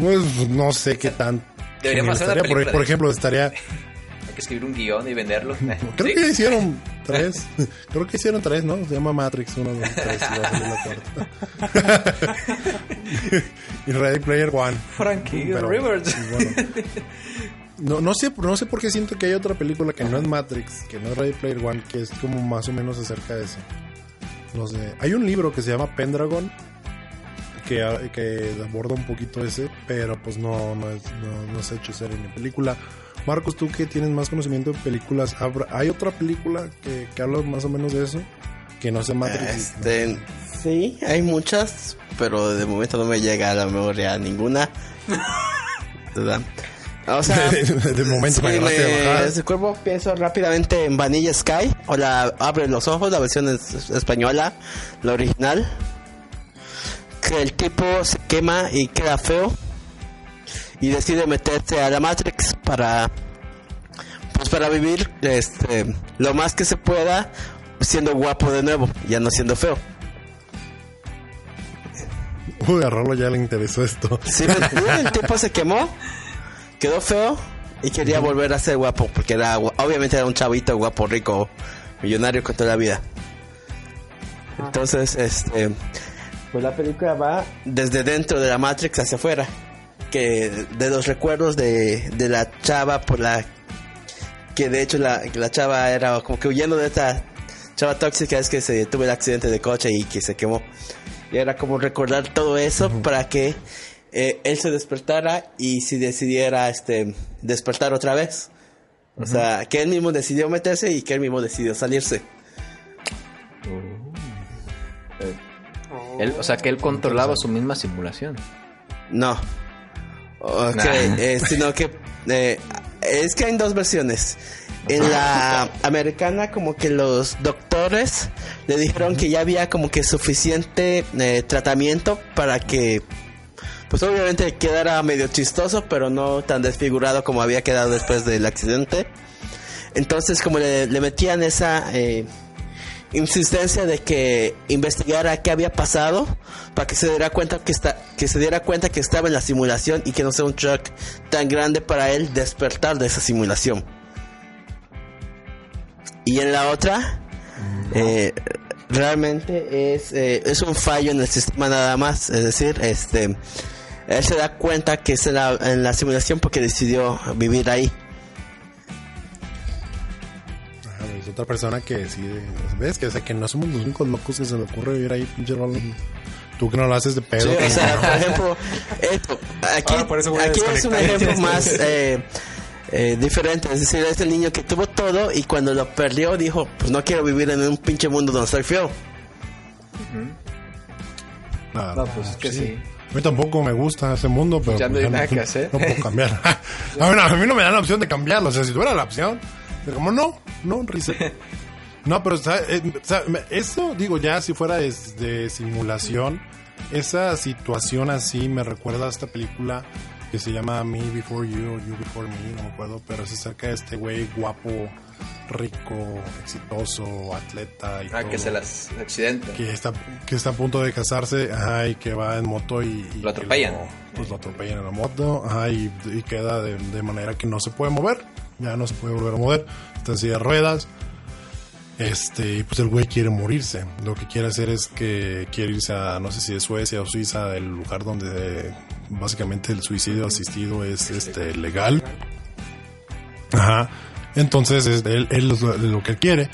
pues no sé qué tan. Una estaría. Por, ejemplo, estaría. Que escribir un guion y venderlo. *laughs* Creo Sí. que hicieron *laughs* tres. Creo que hicieron tres, ¿no? Se llama Matrix, uno, dos, tres. y la cuarta. *laughs* y Ready Player One. Frankie Pero, Rivers. bueno, no, no, sé, no sé por qué siento que hay otra película que no es Matrix, que no es Ready Player One, que es como más o menos acerca de eso. No sé. Hay un libro que se llama Pendragon que, que aborda un poquito ese, pero pues no, no, es, no, no se ha hecho serie ni película. Marcos, tú que tienes más conocimiento de películas, ¿habrá- ¿hay otra película que, que habla más o menos de eso? Que no sea Matrix. Este, sí, hay muchas, pero de momento no me llega a la memoria ninguna. *laughs* ¿Verdad? O sea, *laughs* de momento me sí, me- de cuerpo pienso rápidamente en Vanilla Sky o la Abre los ojos, la versión es- española, la original. Que el tipo se quema y queda feo y decide meterse a la Matrix para pues para vivir este lo más que se pueda siendo guapo de nuevo, ya no siendo feo. Uy, a Rolo ya le interesó esto. Sí, *laughs* el tipo se quemó, quedó feo y quería volver a ser guapo, porque era gua- obviamente era un chavito guapo, rico, millonario con toda la vida. Entonces, este, pues la película va desde dentro de la Matrix hacia afuera, que de los recuerdos de, de la chava por la que de hecho la, la chava era como que huyendo de esta chava tóxica es que se tuvo el accidente de coche y que se quemó. Y era como recordar todo eso para que eh, él se despertara y si decidiera este despertar otra vez. O sea, que él mismo decidió meterse y que él mismo decidió salirse. Él- o sea, que él controlaba su misma simulación. No. Ok, Nah. eh, sino que eh, es que hay dos versiones. En la americana como que los doctores le dijeron que ya había como que suficiente eh, tratamiento para que pues obviamente quedara medio chistoso pero no tan desfigurado como había quedado después del accidente. Entonces como le, le metían esa eh, insistencia de que investigara qué había pasado para que se diera cuenta que está que se diera cuenta que estaba en la simulación y que no sea un shock tan grande para él despertar de esa simulación. Y en la otra eh, realmente es eh, es un fallo en el sistema nada más, es decir, este él se da cuenta que es en la, en la simulación porque decidió vivir ahí. Otra persona que decide. ¿Ves? Que, o sea, que no somos los únicos locos que se le ocurre vivir ahí, pinche. Tú que no lo haces de pedo. Sí, que o sea, no. por ejemplo, esto, aquí, Ahora por eso voy a aquí es un ejemplo *laughs* más eh, eh, diferente. Es decir, es el niño que tuvo todo y cuando lo perdió dijo, pues no quiero vivir en un pinche mundo donde soy feo. Ah, No, pues es que sí. A mí tampoco me gusta ese mundo, pero Ya no hay nada que hacer. No puedo *laughs* cambiar. *laughs* a, mí, no, a mí no me dan la opción de cambiarlo. O sea, si tuviera la opción, pero como no, no, reset. *laughs* No, pero. Eh, eso, digo, ya si fuera de, de simulación, esa situación así me recuerda a esta película que se llama Me Before You o You Before Me, no me acuerdo, pero es acerca de este güey guapo, rico, exitoso, atleta y Ah, todo que se las accidenta. que está que está a punto de casarse ajá, y que va en moto y, y Lo atropellan. lo- pues lo atropellan en la moto ajá, y, y queda de, de manera que no se puede mover ya no se puede volver a mover está en de ruedas este pues el güey quiere morirse lo que quiere hacer es que quiere irse a no sé si de Suecia o Suiza el lugar donde básicamente el suicidio asistido es este legal Ajá. Entonces, es- él, él es lo, que quiere.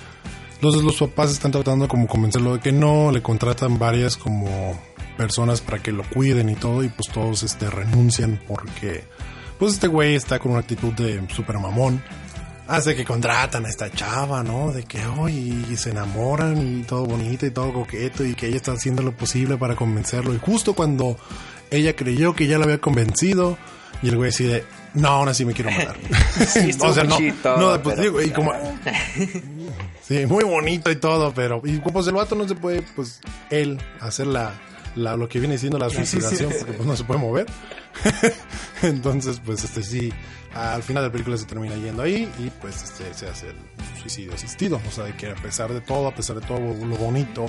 Los, los papás están tratando como convencerlo de que no, le contratan varias como personas para que lo cuiden y todo, y pues todos este renuncian porque pues este güey está con una actitud de super mamón. Hace que contratan a esta chava, ¿no? De que hoy se enamoran y todo bonito y todo coqueto y que ella está haciendo lo posible para convencerlo. Y justo cuando ella creyó que ya lo había convencido y el güey decide, no, ahora sí me quiero matar. *laughs* *laughs* estuvo o sea, no, chito, no, pues pero digo, y como, *laughs* Sí, muy bonito y todo, pero y pues el vato no se puede, pues, él hacer la, la lo que viene siendo la suicidación, porque pues no se puede mover. *laughs* Entonces, pues este sí, al final de la película se termina yendo ahí y pues este se hace el suicidio asistido. O sea, de que a pesar de todo, a pesar de todo lo bonito,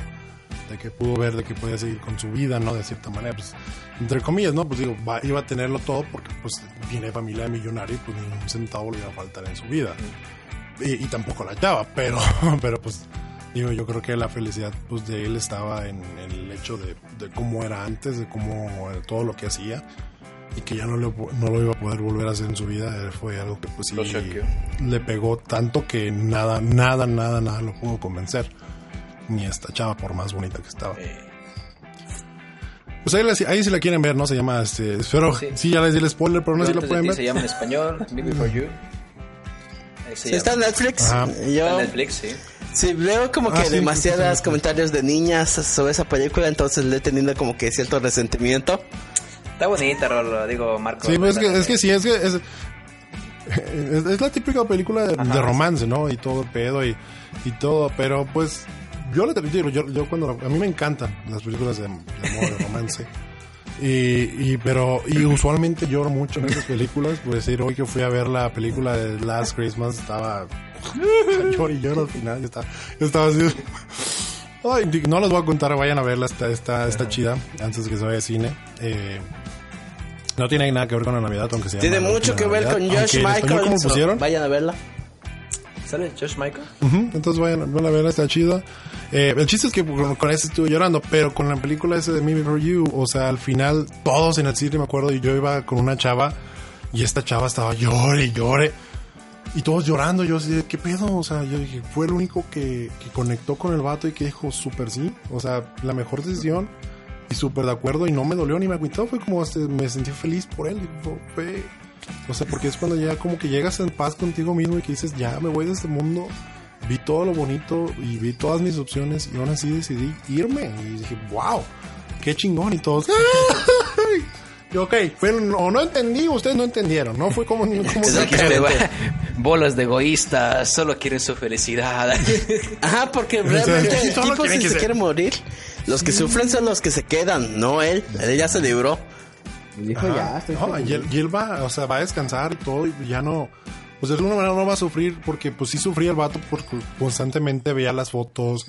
de que pudo ver de que podía seguir con su vida, ¿no? De cierta manera, pues, entre comillas, ¿no? Pues digo, va- iba a tenerlo todo porque pues viene de familia de millonario y pues ni un centavo le iba a faltar en su vida. Y, y tampoco la chava, pero, *laughs* pero pues digo, yo creo que la felicidad pues de él estaba en, en el hecho de, de cómo era antes, de cómo era todo lo que hacía y que ya no, le, no lo iba a poder volver a hacer en su vida, eh, fue algo que pues sí le pegó tanto que nada, nada, nada, nada lo pudo convencer. Ni esta chava, por más bonita que estaba. Pues ahí, la- ahí si la quieren ver, ¿no? Se llama, este, pero sí, Sí. ya les di el spoiler, pero no sé si lo de pueden ver. Se llama en español, Me Before You. *laughs* Ahí se Sí, está en. Netflix. Ajá. Yo, Está en Netflix, sí. Sí, veo como Ah, que sí, demasiadas sí, sí. comentarios de niñas sobre esa película, entonces le he tenido como que cierto resentimiento. Está bonita, Rolo, digo, Marco. Sí, es que, es que sí, es que es, *laughs* es, es la típica película de, de romance, ¿no? Y todo el pedo y, y todo, pero pues yo le digo, yo, yo cuando la- a mí me encantan las películas de, de amor, de *laughs* romance. Y, y pero y usualmente lloro mucho en esas películas, pues decir, hoy que fui a ver la película de Last Christmas estaba *laughs* lloro y lloro al final, yo estaba, yo estaba así. Ay, no les voy a contar, vayan a verla, está, está, está chida antes que se vaya a cine. Eh, no tiene nada que ver con la Navidad, aunque se Tiene mucho que ver con Josh Michael. ¿Cómo pusieron? Vayan a verla. ¿Sale Josh Michael? Ujú, entonces vayan, vayan a verla, está chida. Eh, el chiste es que con, con ese estuve llorando, pero con la película ese de Me Before You, o sea, al final todos en el cine, me acuerdo, y yo iba con una chava y esta chava estaba llore y llore. Y todos llorando, yo así, de, ¿qué pedo? O sea, yo dije, fue el único que, que conectó con el vato y que dijo, súper sí. O sea, la mejor decisión y súper de acuerdo y no me dolió ni me agüitó. Fue como, este, me sentí feliz por él. Fue, o sea, porque es cuando ya como que llegas en paz contigo mismo y que dices, ya me voy de este mundo. Vi todo lo bonito y vi todas mis opciones y aún así decidí irme. Y dije, wow, qué chingón y todos. *laughs* *laughs* Ok, fue, o no entendí, ustedes no entendieron, no fue como, como bolas de egoístas, solo quieren su felicidad. *laughs* Ajá, porque *laughs* realmente el tipo quieren si que se se- quiere morir, los que sufren son los que se quedan, no él. Él ya se libró. Y dijo, ya, estoy No, feliz. y, él, y él va, o sea, va a descansar y todo, y ya no. Pues de alguna manera no va a sufrir, porque pues sí sufría el vato porque constantemente veía las fotos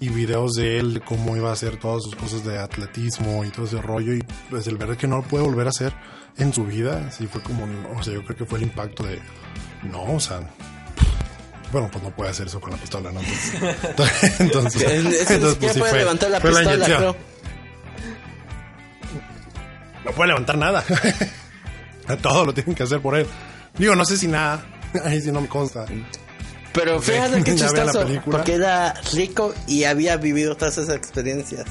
y videos de él, cómo iba a hacer todas sus cosas de atletismo y todo ese rollo, y pues el ver que no lo puede volver a hacer en su vida, sí fue como, o sea, yo creo que fue el impacto de, no, o sea, bueno, pues no puede hacer eso con la pistola, ¿no? *laughs* Entonces, entonces, pues, sí fue- levantar la fue pistola, inyección. creo. No puede levantar nada. *laughs* Todo lo tienen que hacer por él. Digo, no sé si nada. *laughs* Ahí sí no me consta. Pero fíjate *laughs* la chistoso, porque era rico y había vivido todas esas experiencias.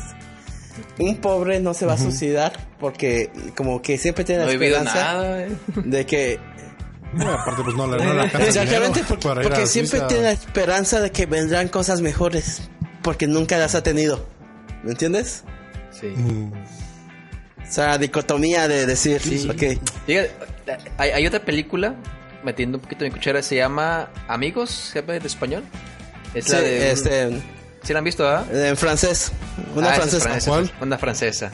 Un pobre no se va a suicidar porque como que siempre tiene No la esperanza nada, eh. de que No, aparte, pues no, le- no el exactamente porque, porque siempre tiene la esperanza de que vendrán cosas mejores porque nunca las ha tenido. ¿Me entiendes? Sí. Mm, O sea, dicotomía de decir, Sí. ok, Fíjate, hay, hay otra película, metiendo un poquito mi cuchara, se llama Amigos, ¿se llama en español? Es sí, la de... un- este, ¿Sí la han visto, ah? en francés, una Ah, esa es francesa francesa, ¿Cuál? Una francesa.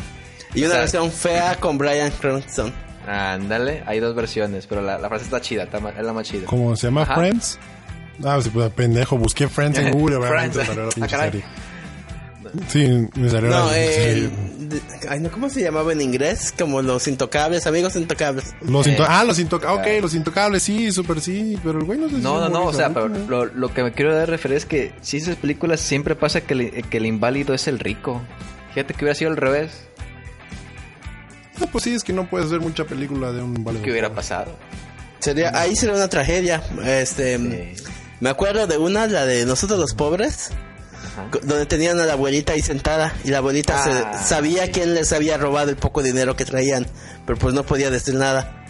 y una o sea- versión fea con Brian Cranston. Ándale, hay dos versiones, pero la, la francesa está chida, está es la más chida. ¿Cómo se llama? Ajá. Friends. Ah, sí, pues pendejo. Busqué Friends en *laughs* Google. Obviamente salió la Ah, pinche serie. Sí, me salió No, la eh, ay, no, ¿cómo se llamaba en inglés? Como los intocables, amigos intocables. Los eh, into- ah, los intocables. Ok, los intocables, sí, súper sí. Pero el güey no sé si No, no, se no, o sea, pero lo, lo que me quiero dar a referir es que si esas películas siempre pasa que, el- que el inválido es el rico. Fíjate que hubiera sido al revés, No, pues sí, es que no puedes ver mucha película de un vale. ¿qué hubiera pasado? Sería, ahí sería una tragedia. Este, Sí. me acuerdo de una, la de nosotros los pobres, Ajá. donde tenían a la abuelita ahí sentada y la abuelita Ah, se, sabía sí. quién les había robado el poco dinero que traían, pero pues no podía decir nada.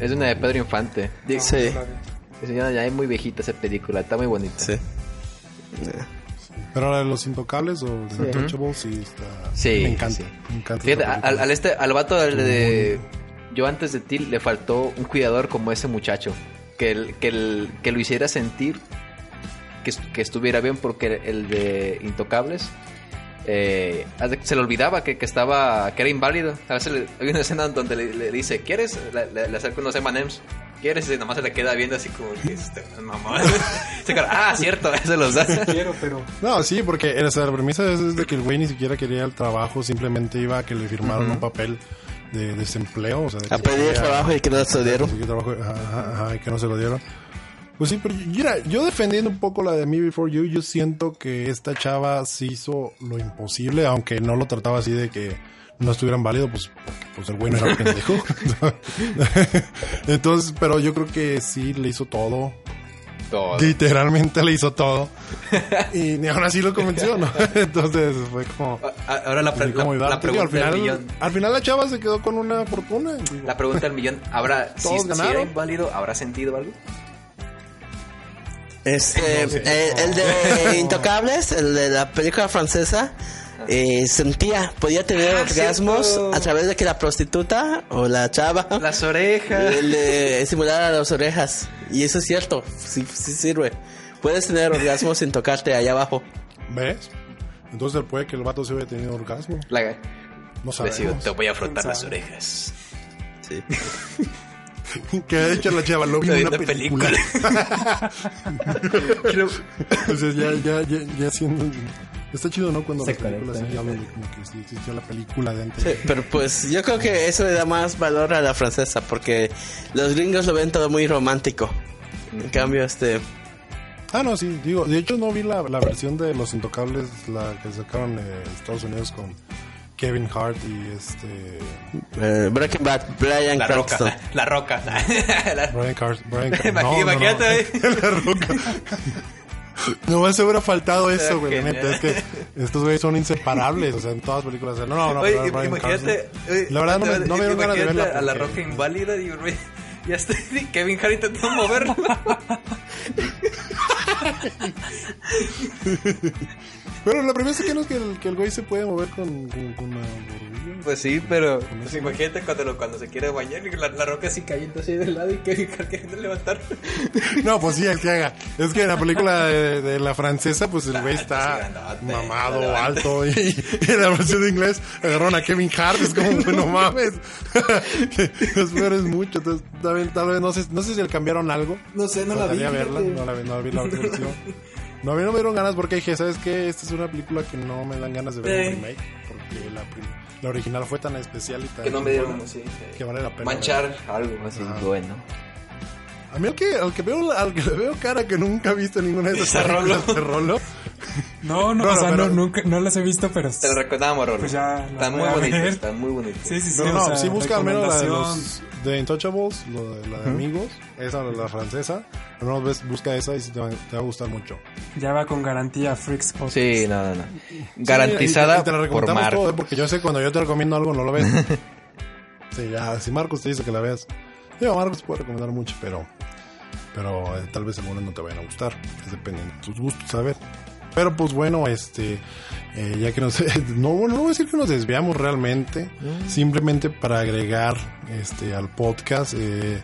Es una de Pedro Infante. Digo, Sí, es ya, es muy viejita esa película, está muy bonita. sí. Pero la de los intocables o The Untouchables sí está. Sí, Me encanta. sí. Me encanta. Fíjate, esa al, este, al vato del de Yo antes de ti le faltó un cuidador como ese muchacho. Que, el- que, el- que lo hiciera sentir que, est- que estuviera bien porque el de Intocables eh, se le olvidaba que, que estaba que era inválido. A veces le- hay una escena donde le, le dice, ¿quieres? Le, le, le acerca unos M&M's ¿Quieres? Y nomás se le queda viendo así como que este, mamá. *laughs* Se queda, ah, cierto, eso los da. *laughs* Quiero, pero No, sí, porque o sea, la premisa es, es de que el güey ni siquiera quería el trabajo, simplemente iba a que le firmaran un papel de desempleo. O sea, de que A pedir quería- trabajo y que no se dieron. conseguir trabajo, ajá, ajá, y que no se lo dieron. Pues sí, pero mira, yo defendiendo un poco la de Me Before You, yo siento que esta chava sí hizo lo imposible, aunque no lo trataba así de que no estuvieran válido, pues pues el güey no era pendejo. *laughs* Entonces, pero yo creo que sí le hizo todo. Todo. Literalmente le hizo todo. Y ni aún así lo convenció, ¿no? *laughs* Entonces fue como... Ahora la, pre- así como la- al, pregunta del final, millón. al final la chava se quedó con una fortuna. digo. La pregunta del millón, ¿habrá, si, *laughs* Todos si ganaron. era inválido, ¿habrá sentido algo? Este, eh, el de *laughs* Intocables, el de la película francesa, eh, sentía, podía tener Ah, orgasmos cierto. a través de que la prostituta o la chava Las orejas. eh, le estimulara las orejas. Y eso es cierto, sí, sí sirve. Puedes tener orgasmos sin tocarte allá abajo. ¿Ves? Entonces puede que el vato se haya tenido orgasmo. La, No sabemos. te voy a frotar las orejas. Sí. *laughs* *laughs* Que de hecho la chava lo vio en una película. *laughs* Entonces ya, ya, ya, ya siendo... Está chido, ¿no? Cuando Se las películas de como que sí existió la película dentro. Sí, pero pues yo creo que eso le da más valor a la francesa porque los gringos lo ven todo muy romántico. En cambio, este, Ah, no, sí, digo, de hecho no vi la, la versión de Los Intocables, la que sacaron de Estados Unidos con Kevin Hart y este... eh, Breaking Bad, Brian La Cranston. roca. La roca. *laughs* La- *laughs* Brian Cars, Brian *laughs* Car- Imagi- no, no, no. imagínate, La roca. No me hubiera faltado eso, güey. es que estos güeyes son inseparables, o sea, en todas las películas. No, no, no, Oye, pero imagínate. Oye, La verdad no me, no me dieron ganas de imagínate verla. A la roca inválida y güey, ya está. Kevin Hart intentó moverlo. Pero la premisa que no es que el, que el güey se puede mover con, con, con la. Pues sí, pero pues imagínate cuando, lo- cuando se quiere bañar y la, la roca así cayendo así de lado y Kevin Hart *laughs* queriendo levantar. No, pues sí, el que haga. Es que en la película de, de la francesa, pues el güey Ah, está sí, mamado, alto. Y, y en la versión de inglés agarraron a Kevin Hart. Es como, no *laughs* mames. *laughs* Los peores mucho. Entonces, tal vez, tal vez no, sé, no sé si le cambiaron algo. No sé, no la vi. Verla. No la, vi- no vi la No, a mí no me dieron ganas porque dije, ¿sabes qué? Esta es una película que no me dan ganas de ver un remake. Porque la, original fue tan especial y tan... Que no me dieron buena así. Que vale la pena. Manchar algo así. Ah. Bueno. A mí al que, al que veo, al que le veo cara que nunca he visto ninguna de esas *laughs* películas de Rolo. No, no, No, o sea, pero- no, nunca, no las he visto, pero... Te lo recordamos, Rolo. Pues ya Están muy ver. están muy bonitos. Sí, sí, sí. No, o no, sea, sí busca al menos la de los de Intouchables, lo de la de amigos, esa la francesa. Al menos ves, busca esa y te va, te va a gustar mucho. Ya va con garantía Freaks Podcast. Sí, no, no, no. Sí, Garantizada y te, y te la por recomendamos Marco. todo, porque yo sé cuando yo te recomiendo algo no lo ves. *laughs* sí, ya, si Marcos te dice que la veas. Digo, Marcos puede recomendar mucho, pero pero eh, tal vez algunas no te vayan a gustar. Es depende de tus gustos, a ver. Pero pues bueno, este, eh, ya que nos, *laughs* no, bueno, no voy a decir que nos desviamos realmente, simplemente para agregar, este, al podcast, eh,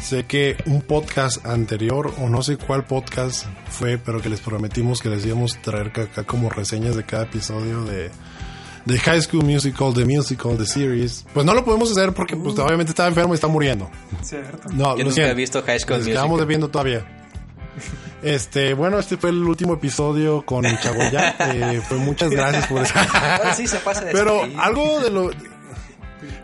sé que un podcast anterior, o no sé cuál podcast fue, pero que les prometimos que les íbamos a traer acá como reseñas de cada episodio de, de High School Musical, The Musical, The Series. Pues no lo podemos hacer porque pues obviamente estaba enfermo y está muriendo. Cierto. No, Yo lo nunca he visto High School Musical. quedamos debiendo todavía. *laughs* Este, bueno, este fue el último episodio con el Chagoya. *laughs* Eh, fue muchas gracias por eso. Ahora sí se pasa de Pero algo de lo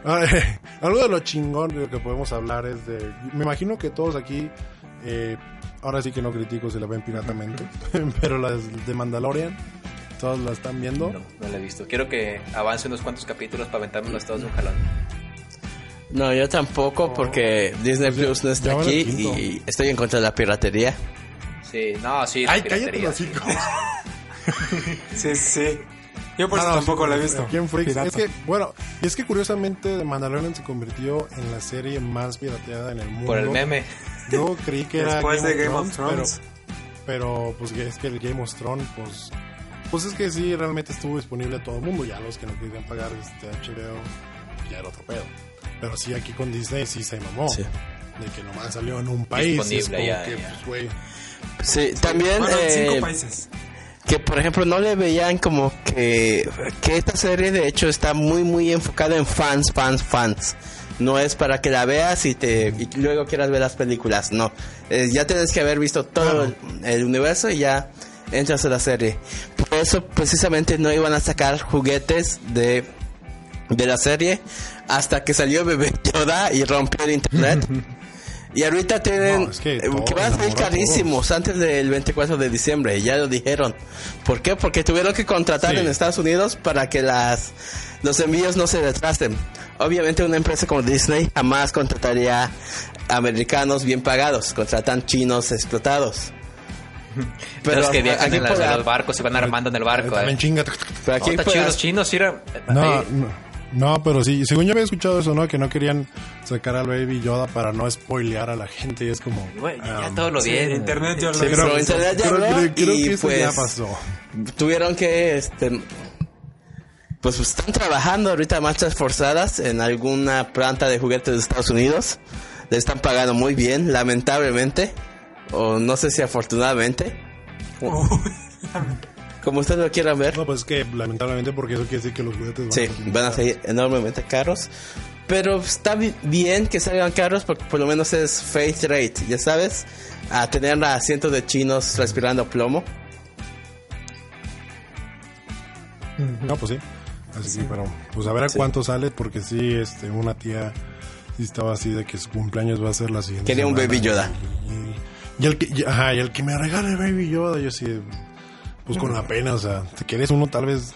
*laughs* algo de lo chingón de lo que podemos hablar es de me imagino que todos aquí eh, ahora sí que no critico si la ven piratamente, *laughs* pero las de Mandalorian todos la están viendo. No, no la he visto. Quiero que avance unos cuantos capítulos para aventármelos todos de un jalón. No, yo tampoco porque Disney Plus no está aquí y estoy en contra de la piratería. Sí, no, sí. Ay, cállate los hijos. *laughs* Sí, sí. Yo por No, eso no, tampoco sí, la he visto. aquí en Freaks. Es que, bueno, y es que curiosamente The Mandalorian se convirtió en la serie más pirateada en el mundo. Por el meme. Yo creí que era Después de Game of Thrones. Pero, pero pues es que el Game of Thrones, pues, pues es que sí, realmente estuvo disponible a todo el mundo. Ya los que no querían pagar este HBO, ya era otro pedo. Pero sí, aquí con Disney sí se mamó. Sí. De que nomás salió en un país. Disponible es como ya, que, ya. pues, güey. Sí, también Bueno, en eh, cinco países. que por ejemplo no le veían como que, que esta serie de hecho está muy muy enfocada en fans, fans, fans. No es para que la veas y te y luego quieras ver las películas. No, Eh, ya tienes que haber visto todo el, el universo y ya entras a la serie. Por eso precisamente no iban a sacar juguetes de de la serie hasta que salió *laughs* Bebé Yoda y rompió el internet. *laughs* Y ahorita tienen No, es que eh, que van a salir carísimos antes del 24 de diciembre, ya lo dijeron. ¿Por qué? Porque tuvieron que contratar Sí. en Estados Unidos para que las los envíos no se retrasen. Obviamente una empresa como Disney jamás contrataría americanos bien pagados, contratan chinos explotados. *laughs* Pero los que viajan aquí en, la- los barcos y van armando en el barco. También Eh. chinga. pero No, aquí está por chido, las- los chinos, sí, No, no, no, pero sí, según yo había escuchado eso, ¿no? Que no querían sacar al Baby Yoda para no spoilear a la gente y es como... Güey, ya um, todo lo Sí, bien. internet ya lo Sí, pero internet ya creo, creo- creo y que eso pues ya pasó. tuvieron que este pues están trabajando ahorita marchas forzadas en alguna planta de juguetes de Estados Unidos. Le están pagando muy bien, lamentablemente. O no sé si afortunadamente. *laughs* Como ustedes lo quieran ver. No, pues es que lamentablemente porque eso quiere decir que los juguetes van Sí, a ser van a seguir enormemente caros. Pero está bi- bien que salgan caros porque por lo menos es face rate, ya sabes. A tener a cientos de chinos respirando plomo. No, pues sí. Así que, pero, pues a ver a Sí. cuánto sale, porque sí, este, una tía sí estaba así de que su cumpleaños va a ser la siguiente. Quería un semana. Baby Yoda. Y, y el que, y- ajá, y el que me regale Baby Yoda, yo sí, pues con la pena, o sea, te quieres uno tal vez.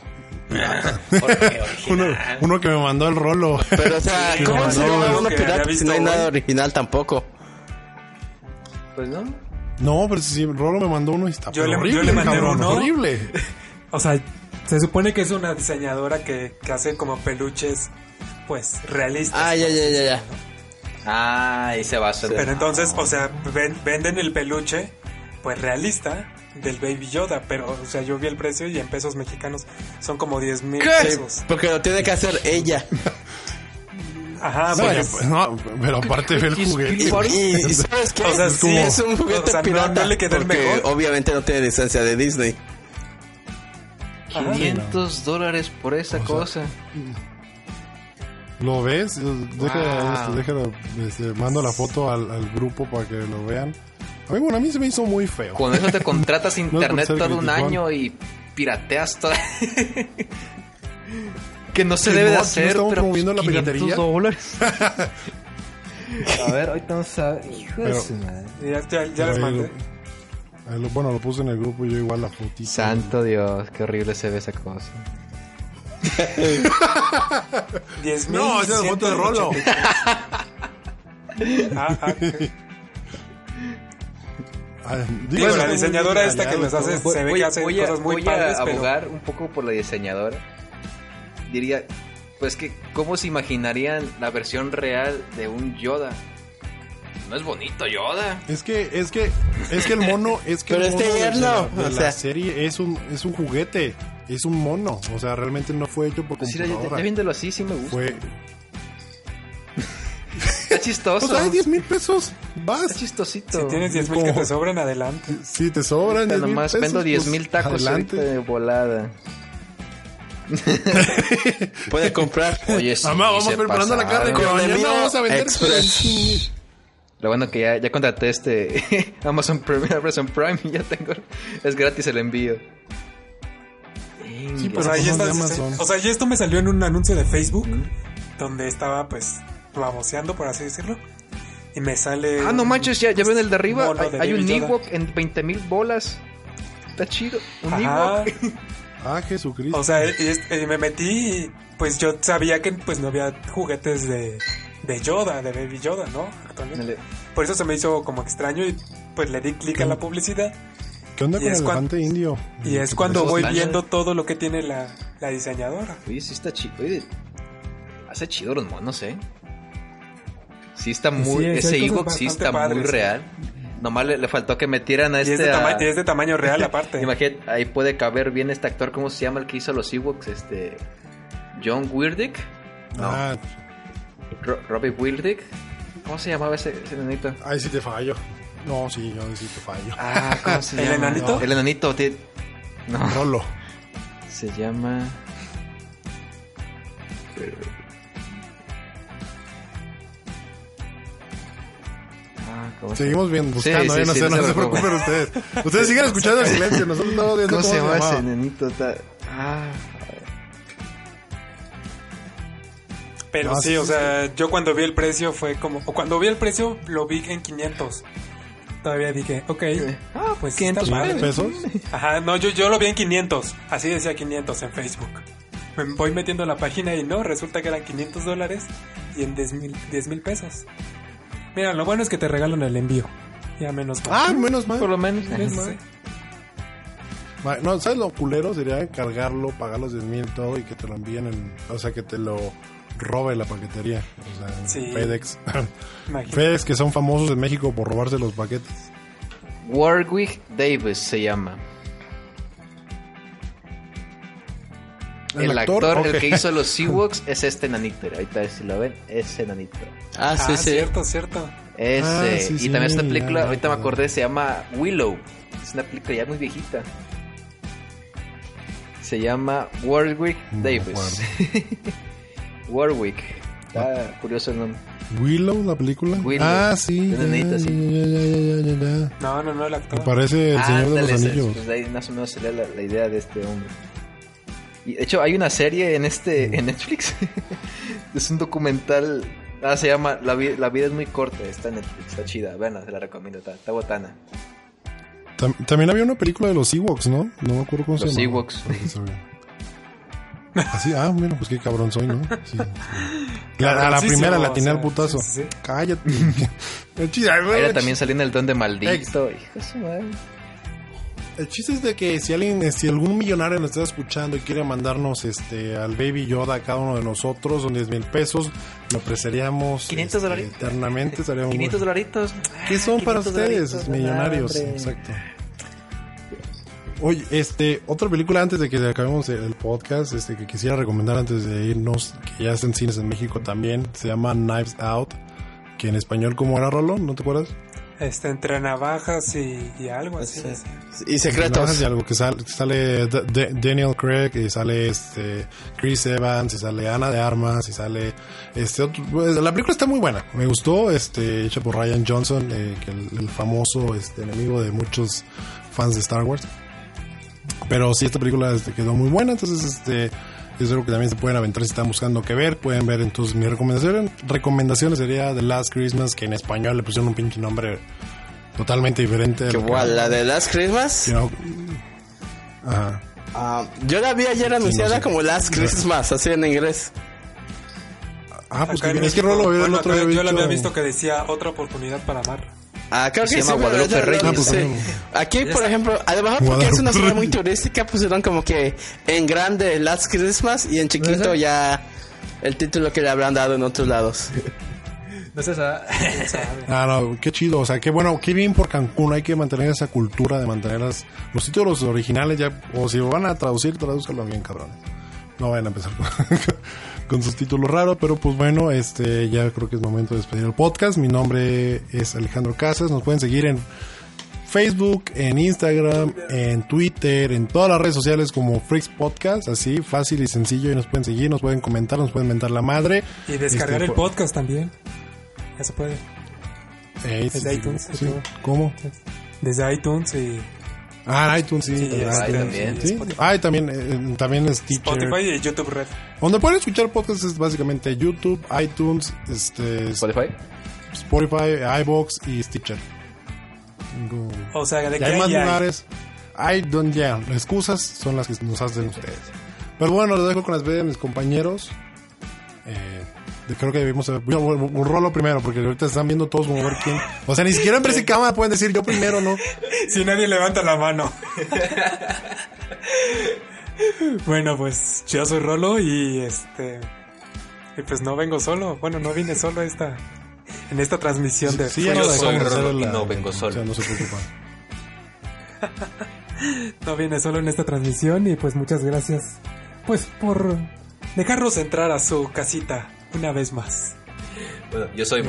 *laughs* uno, uno que me mandó el rolo. Pero o sea, ¿cómo no, se llama no, uno pirata si no hay nada original tampoco? Pues no. No, pero si Rolo me mandó uno y está Yo le- horrible, yo le mandé cabrón, uno. horrible. *laughs* O sea, se supone que es una diseñadora que, que hace como peluches, pues, realistas. Ah, ya, ya, ya, ya. Ah, y se basa. Pero entonces, o sea, ven- venden el peluche, pues, realista del Baby Yoda. Pero, o sea, yo vi el precio y en pesos mexicanos son como 10 mil pesos. porque lo tiene que hacer ella. Ajá, No, pues, pues, no, pero aparte ve el juguete. Y, y *laughs* ¿sabes qué? O sea, sí, sí. es un juguete O sea, pirata. no le quedó el porque mejor. obviamente no tiene licencia de Disney. 500 dólares por esa cosa. ¿Lo ves? Deja, Wow. este, déjalo, este, mando la foto al, al grupo para que lo vean. A mí, bueno, a mí se me hizo muy feo. Con eso te contratas *laughs* internet todo un año y pirateas todo. *laughs* que no se debe de hacer, estamos pero promoviendo pues, la 500 piratería. dólares. A ver, ahorita vamos a... Hijo de Pero- su madre. ya, ya, ya les mandé. lo- ahí lo- bueno, lo puse en el grupo yo igual la fotito. Santo Dios, qué horrible se ve esa cosa. 10 *laughs* No, esa es la foto de Rolo. Ah, ah. Ah, Digo, está la diseñadora esta que les hace, todo. se ve voy, que hace voy a, cosas muy voy a padres, pero... abogar un poco por la diseñadora. Diría, pues que, ¿cómo se imaginarían la versión real de un Yoda? No es bonito Yoda. Es que, es que, es que el mono, *laughs* es que Pero el este mono de tierno, la, de o la sea. serie es un, es un juguete, es un mono, o sea, realmente no fue hecho por Pues ya, computadora. ya viéndolo así sí me gusta. Fue, *laughs* Está chistoso. pues hay 10 mil pesos, vas. Está chistosito. Si tienes 10 mil que te sobran, adelante. Si te sobran Pero 10 mil nomás pesos, vendo 10 pues, mil tacos adelante. ahorita de volada. *laughs* Puede comprar. Oye, sí, Mamá, vamos preparando la carne Con mañana envío vamos a vender. express. Lo bueno que ya, ya contraté este *laughs* Amazon Prime, Amazon Prime y ya tengo. Es gratis el envío. Sí, O sea, pues de estas- Amazon. o sea, y esto me salió en un anuncio de Facebook donde estaba pues baboseando, por así decirlo. Y me sale. Ah, no manches, ya, ya ven el de arriba. Hay, de hay un. Ewok en 20 mil bolas. Está chido. Un. Ewok. *laughs* Ah, Jesucristo. O sea, y, es- y me metí y pues yo sabía que pues no había juguetes de, de Yoda, de Baby Yoda, ¿no? Actualmente. Por eso se me hizo como extraño y pues le di clic a la publicidad. ¿Qué onda y con el elefante indio? Y es ¿Qué cuando voy viendo todo lo que tiene la, la diseñadora. Oye, sí está chido. Oye, hace chido los monos, ¿eh? Sí está muy... sí, ese Ewok sí está muy real. Nomás le, le faltó que metieran a Y este... es, de a- tama- y es de tamaño real *laughs* aparte. Imagínate, ahí puede caber bien este actor, ¿cómo se llama el que hizo los Ewoks? Este... John Weirdick. No, Ah, Ro- Robbie Weirdick. ¿Cómo se llamaba ese, ese nenito? ahí sí te fallo. No, sí, yo sí te fallo. Ah, ¿cómo se *laughs* ¿El llama? enanito? El enanito. ti- No, Rolo. se llama... ¿Cómo se- Seguimos bien, Sí, buscando, sí, ¿eh? No, sí, se, no se preocupen. preocupen ustedes. Ustedes siguen escuchando el silencio, nosotros estamos viendo ¿Cómo se llama ese llamaba. ¿Cómo se llama ese llamaba. nenito? Ta- Ah, Pero No, sí, sí, o sí, sea, yo cuando vi el precio fue como... O cuando vi el precio lo vi en 500. Todavía dije, ok, ah, pues 500 está pesos. Ajá, no, yo, yo lo vi en 500. Así decía 500 en Facebook. Me voy metiendo la página y no, resulta que eran 500 dólares y en 10 mil 10 mil pesos. Mira, lo bueno es que te regalan el envío. Ya menos mal. Ah, menos mal. por lo menos. Sí. Ma- No, ¿sabes lo culero? Sería cargarlo, pagar los 10 mil todo y que te lo envíen en... O sea, que te lo robe la paquetería. O sea, en Sí. FedEx. *laughs* Imagínate. FedEx que son famosos en México por robarse los paquetes. Warwick Davis se llama. El, actor, ok. el que hizo los *laughs* Ewoks, es este nanito. Ahorita si lo ven, ese nanito. Ah, sí, ah, sí. cierto, cierto. Ese. Ah, sí, y sí, también esta película, ahorita me acordé, se llama Willow. Es una película ya muy viejita. Se llama Warwick me Davis. *laughs* Warwick. Está curioso el nombre. Willow, la película. Willow. Ah, sí. Ya, ya, sí. ya, ya. No, no, no, el Me actor. parece el Señor de los Anillos. pues de ahí más o menos sería la, la idea de este hombre. Y de hecho hay una serie en este en Netflix. *laughs* es un documental. Ah, se llama La, vi- la vida es muy corta. Está en Netflix, está chida. Bueno, se la recomiendo. Está, está botana. Tam- también había una película de los Ewoks, ¿no? No me acuerdo cómo Los se llama. Ewoks. Así, ah, mira, pues qué cabrón soy, ¿no? Sí, sí. La- a la primera la atiné al putazo. sí, sí, sí. Cállate. *laughs* También salió en el don de maldito. Hijo de su madre. El chiste es de que si alguien, si algún millonario nos está escuchando y quiere mandarnos este al Baby Yoda a cada uno de nosotros, son 10 mil pesos, lo apreciaríamos 500 este, dolaritos. eternamente. estaríamos 500 dolaritos. ¿Qué son para 500 ustedes, dolaritos, millonarios? hombre. Exacto. Oye, este, otra película antes de que acabemos el podcast, este, que quisiera recomendar antes de irnos, que ya está en cines en México también, se llama Knives Out, que en español, ¿cómo era Rolo? ¿No te acuerdas? Este, entre navajas y, y algo así. Sí. Y secretos. Y algo que sale, sale D- D- Daniel Craig, y sale este Chris Evans, y sale Ana de Armas, y sale este otro, pues, la película está muy buena, me gustó, este, hecha por Ryan Johnson, eh, que el, el famoso este, enemigo de muchos fans de Star Wars. Pero sí, esta película este, quedó muy buena, entonces este es algo que también se pueden aventar si están buscando qué ver. Pueden ver entonces mi recomendación. Recomendaciones sería The Last Christmas, que en español le pusieron un pinche nombre totalmente diferente. de Que lo que- igual, la de Last Christmas. you know. Ajá. ah, yo la vi ayer anunciada sé. como Last Christmas, así en inglés. Ah, pues Acá que. Es que México, Rolo el bueno, otro acá día yo lo había visto que decía otra oportunidad para amar. Ah, creo Se que llama sí, Guadalupe Reyes. Ah, pues sí. Aquí, por ejemplo, a lo mejor porque es una zona muy turística, pusieron como que en grande Last Christmas y en chiquito ya el título que le habrán dado en otros lados. No sé, esa... *laughs* Ah, no, qué chido. O sea, qué bueno, qué bien por Cancún. Hay que mantener esa cultura de mantener las- los títulos originales ya. O si lo van a traducir, tradúzcanlo bien, cabrón. No vayan a empezar con, *laughs* con sus títulos raros. Pero pues bueno, este ya creo que es momento de despedir el podcast. Mi nombre es Alejandro Casas. Nos pueden seguir en Facebook, en Instagram, en Twitter, en todas las redes sociales como Freaks Podcast. Así, fácil y sencillo. Y nos pueden seguir, nos pueden comentar, nos pueden mentar la madre. Y descargar Este, el podcast también. Ya se puede. Eh, Desde sí, iTunes, sí. ¿Cómo? Desde iTunes y Ah, iTunes, sí. Sí, también. este, también. Sí. Spotify. Ah, y también, eh, también es Stitcher. Spotify y YouTube Red. Donde pueden escuchar podcasts es básicamente YouTube, iTunes, este, Spotify. Spotify, iBox y Stitcher. O sea, de Y que hay más hay, lugares. Hay donde ya, las excusas son las que nos hacen ustedes. Pero bueno, les dejo con las veces de mis compañeros. Eh, creo que debimos haber- yo, un, un rolo primero, porque ahorita están viendo todos como ver quién. O sea, ni siquiera en ver si cámara pueden decir yo primero, ¿no? *laughs* Si nadie levanta la mano. *laughs* bueno, pues yo soy Rolo y este. Y pues no vengo solo. Bueno, no vine solo a esta. En esta transmisión de. Sí, Yo soy Rolo y no vengo o sea, solo. no se preocupen. *laughs* No vine solo en esta transmisión y pues muchas gracias. Pues por dejarnos entrar a su casita una vez más. Bueno, yo soy.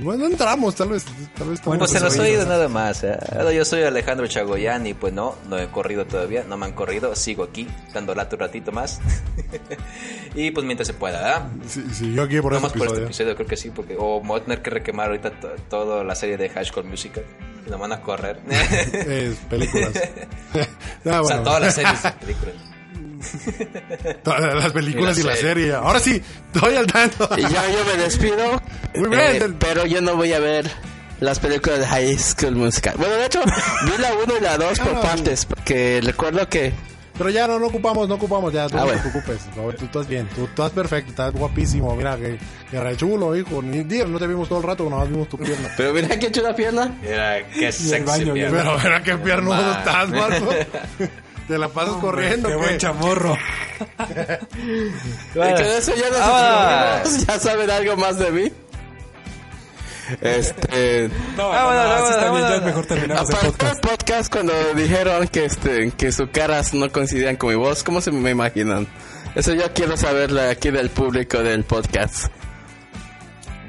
Bueno, entramos, tal vez. Tal vez Bueno, pues en estamos los oídos. oídos nada más. ¿eh? Yo soy Alejandro Chagoyán y pues no, no he corrido todavía, no me han corrido, sigo aquí, dando lata un ratito más. *laughs* Y pues mientras se pueda, ¿verdad? Sí, sí, yo aquí por No más por este episodio. creo que sí, porque o me voy a tener que requemar ahorita to- toda la serie de High School Musical. Nos van a correr. Es películas. *laughs* *laughs* Ah, O sea, todas las series de películas. Todas las películas Y y la la serie. serie. Ahora sí, estoy al tanto. Y ya yo me despido. Muy bien. eh, pero yo no voy a ver las películas de High School Musical. Bueno, de hecho, vi la 1 y la 2 por Ah. partes. Porque recuerdo que. Pero ya no, no ocupamos, no ocupamos, ya, tú Ah, no bueno. te preocupes. No, tú estás bien, tú, tú estás perfecto, estás guapísimo. Mira, que, que re chulo, hijo. Ni digo, no te vimos todo el rato, nomás vimos tu pierna. Pero mira que hecho la pierna. Era qué sexy baño, pierna. Pero mira qué piernudo estás, Marco. *laughs* Te la pasas corriendo, Qué buen chamorro. Y con eso ya Ah. Ya saben algo más de mí. Este. No, Vámonos, no, no, vámonos, está bien, ya vámonos. mejor el del podcast. podcast, cuando dijeron que este que sus caras no coincidían con mi voz, ¿cómo se me imaginan? Eso yo quiero saberlo aquí del público del podcast.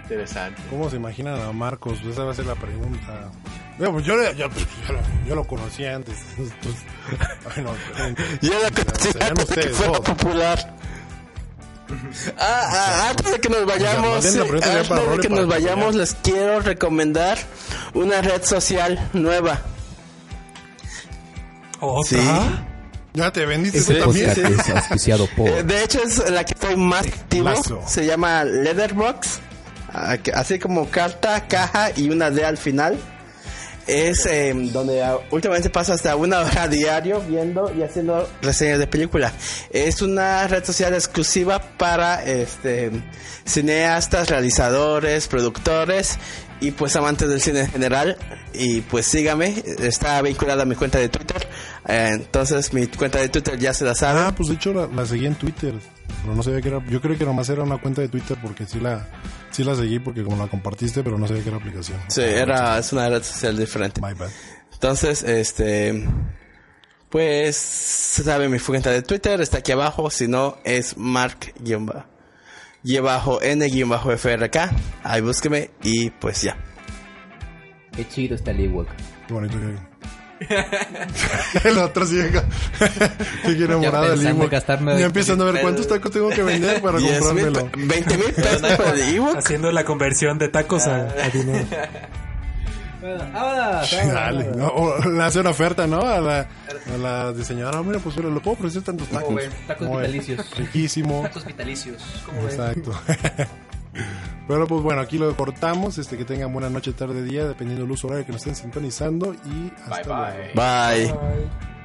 Interesante. ¿Cómo se imaginan a Marcos? Esa va a ser la pregunta. Bueno, pues yo, le- yo, yo lo, yo lo conocía antes. Bueno, Yo la conocí antes *laughs* *laughs* de que ustedes fuera popular. *laughs* Ah, ah, antes de que nos vayamos, antes para de que nos vayamos, ya. les quiero recomendar una red social nueva. ¿Otra? ya te vendiste Este tú también. podcast es auspiciado por De hecho, es la que estoy más activo. Lazo. Se llama Letterbox. Ah, Así como carta, caja y una D al final. Es eh, donde ah, últimamente paso hasta una hora diario viendo y haciendo reseñas de película. Es una red social exclusiva para este cineastas, realizadores, productores y pues amantes del cine en general. Y pues sígame, está vinculada a mi cuenta de Twitter. Eh, entonces mi cuenta de Twitter ya se la sabe. Ah, pues de hecho la, la seguí en Twitter. Pero no sabía que era. Yo creo que nomás era una cuenta de Twitter porque sí la, sí la seguí porque como la compartiste, pero no sabía que era aplicación. Sí, era, es una red social diferente. My bad. Entonces, este, pues, sabe mi cuenta de Twitter, está aquí abajo, si no, es mark-n-frk, ahí búsqueme y pues ya. Qué chido está el Ewok. Qué bonito que. *laughs* el otro sí llega. sí, que enamorado del Ewok. Ya empiezan a ver cuántos tacos tengo que vender *laughs* para 10 mil, comprármelo. pe- 20 mil pesos por el ebook. Haciendo la conversión de tacos a, a dinero. Dale, no, o le hace una oferta, ¿no? A la, a la diseñadora, mira, pues lo puedo ofrecer tantos tacos. ven? Tacos vitalicios. Riquísimo. Tacos vitalicios. Exacto. *laughs* Pero pues bueno, aquí lo cortamos. Este que tengan buena noche, tarde, día, dependiendo del uso horario que nos estén sintonizando. Y hasta Bye luego. bye. Bye. Bye.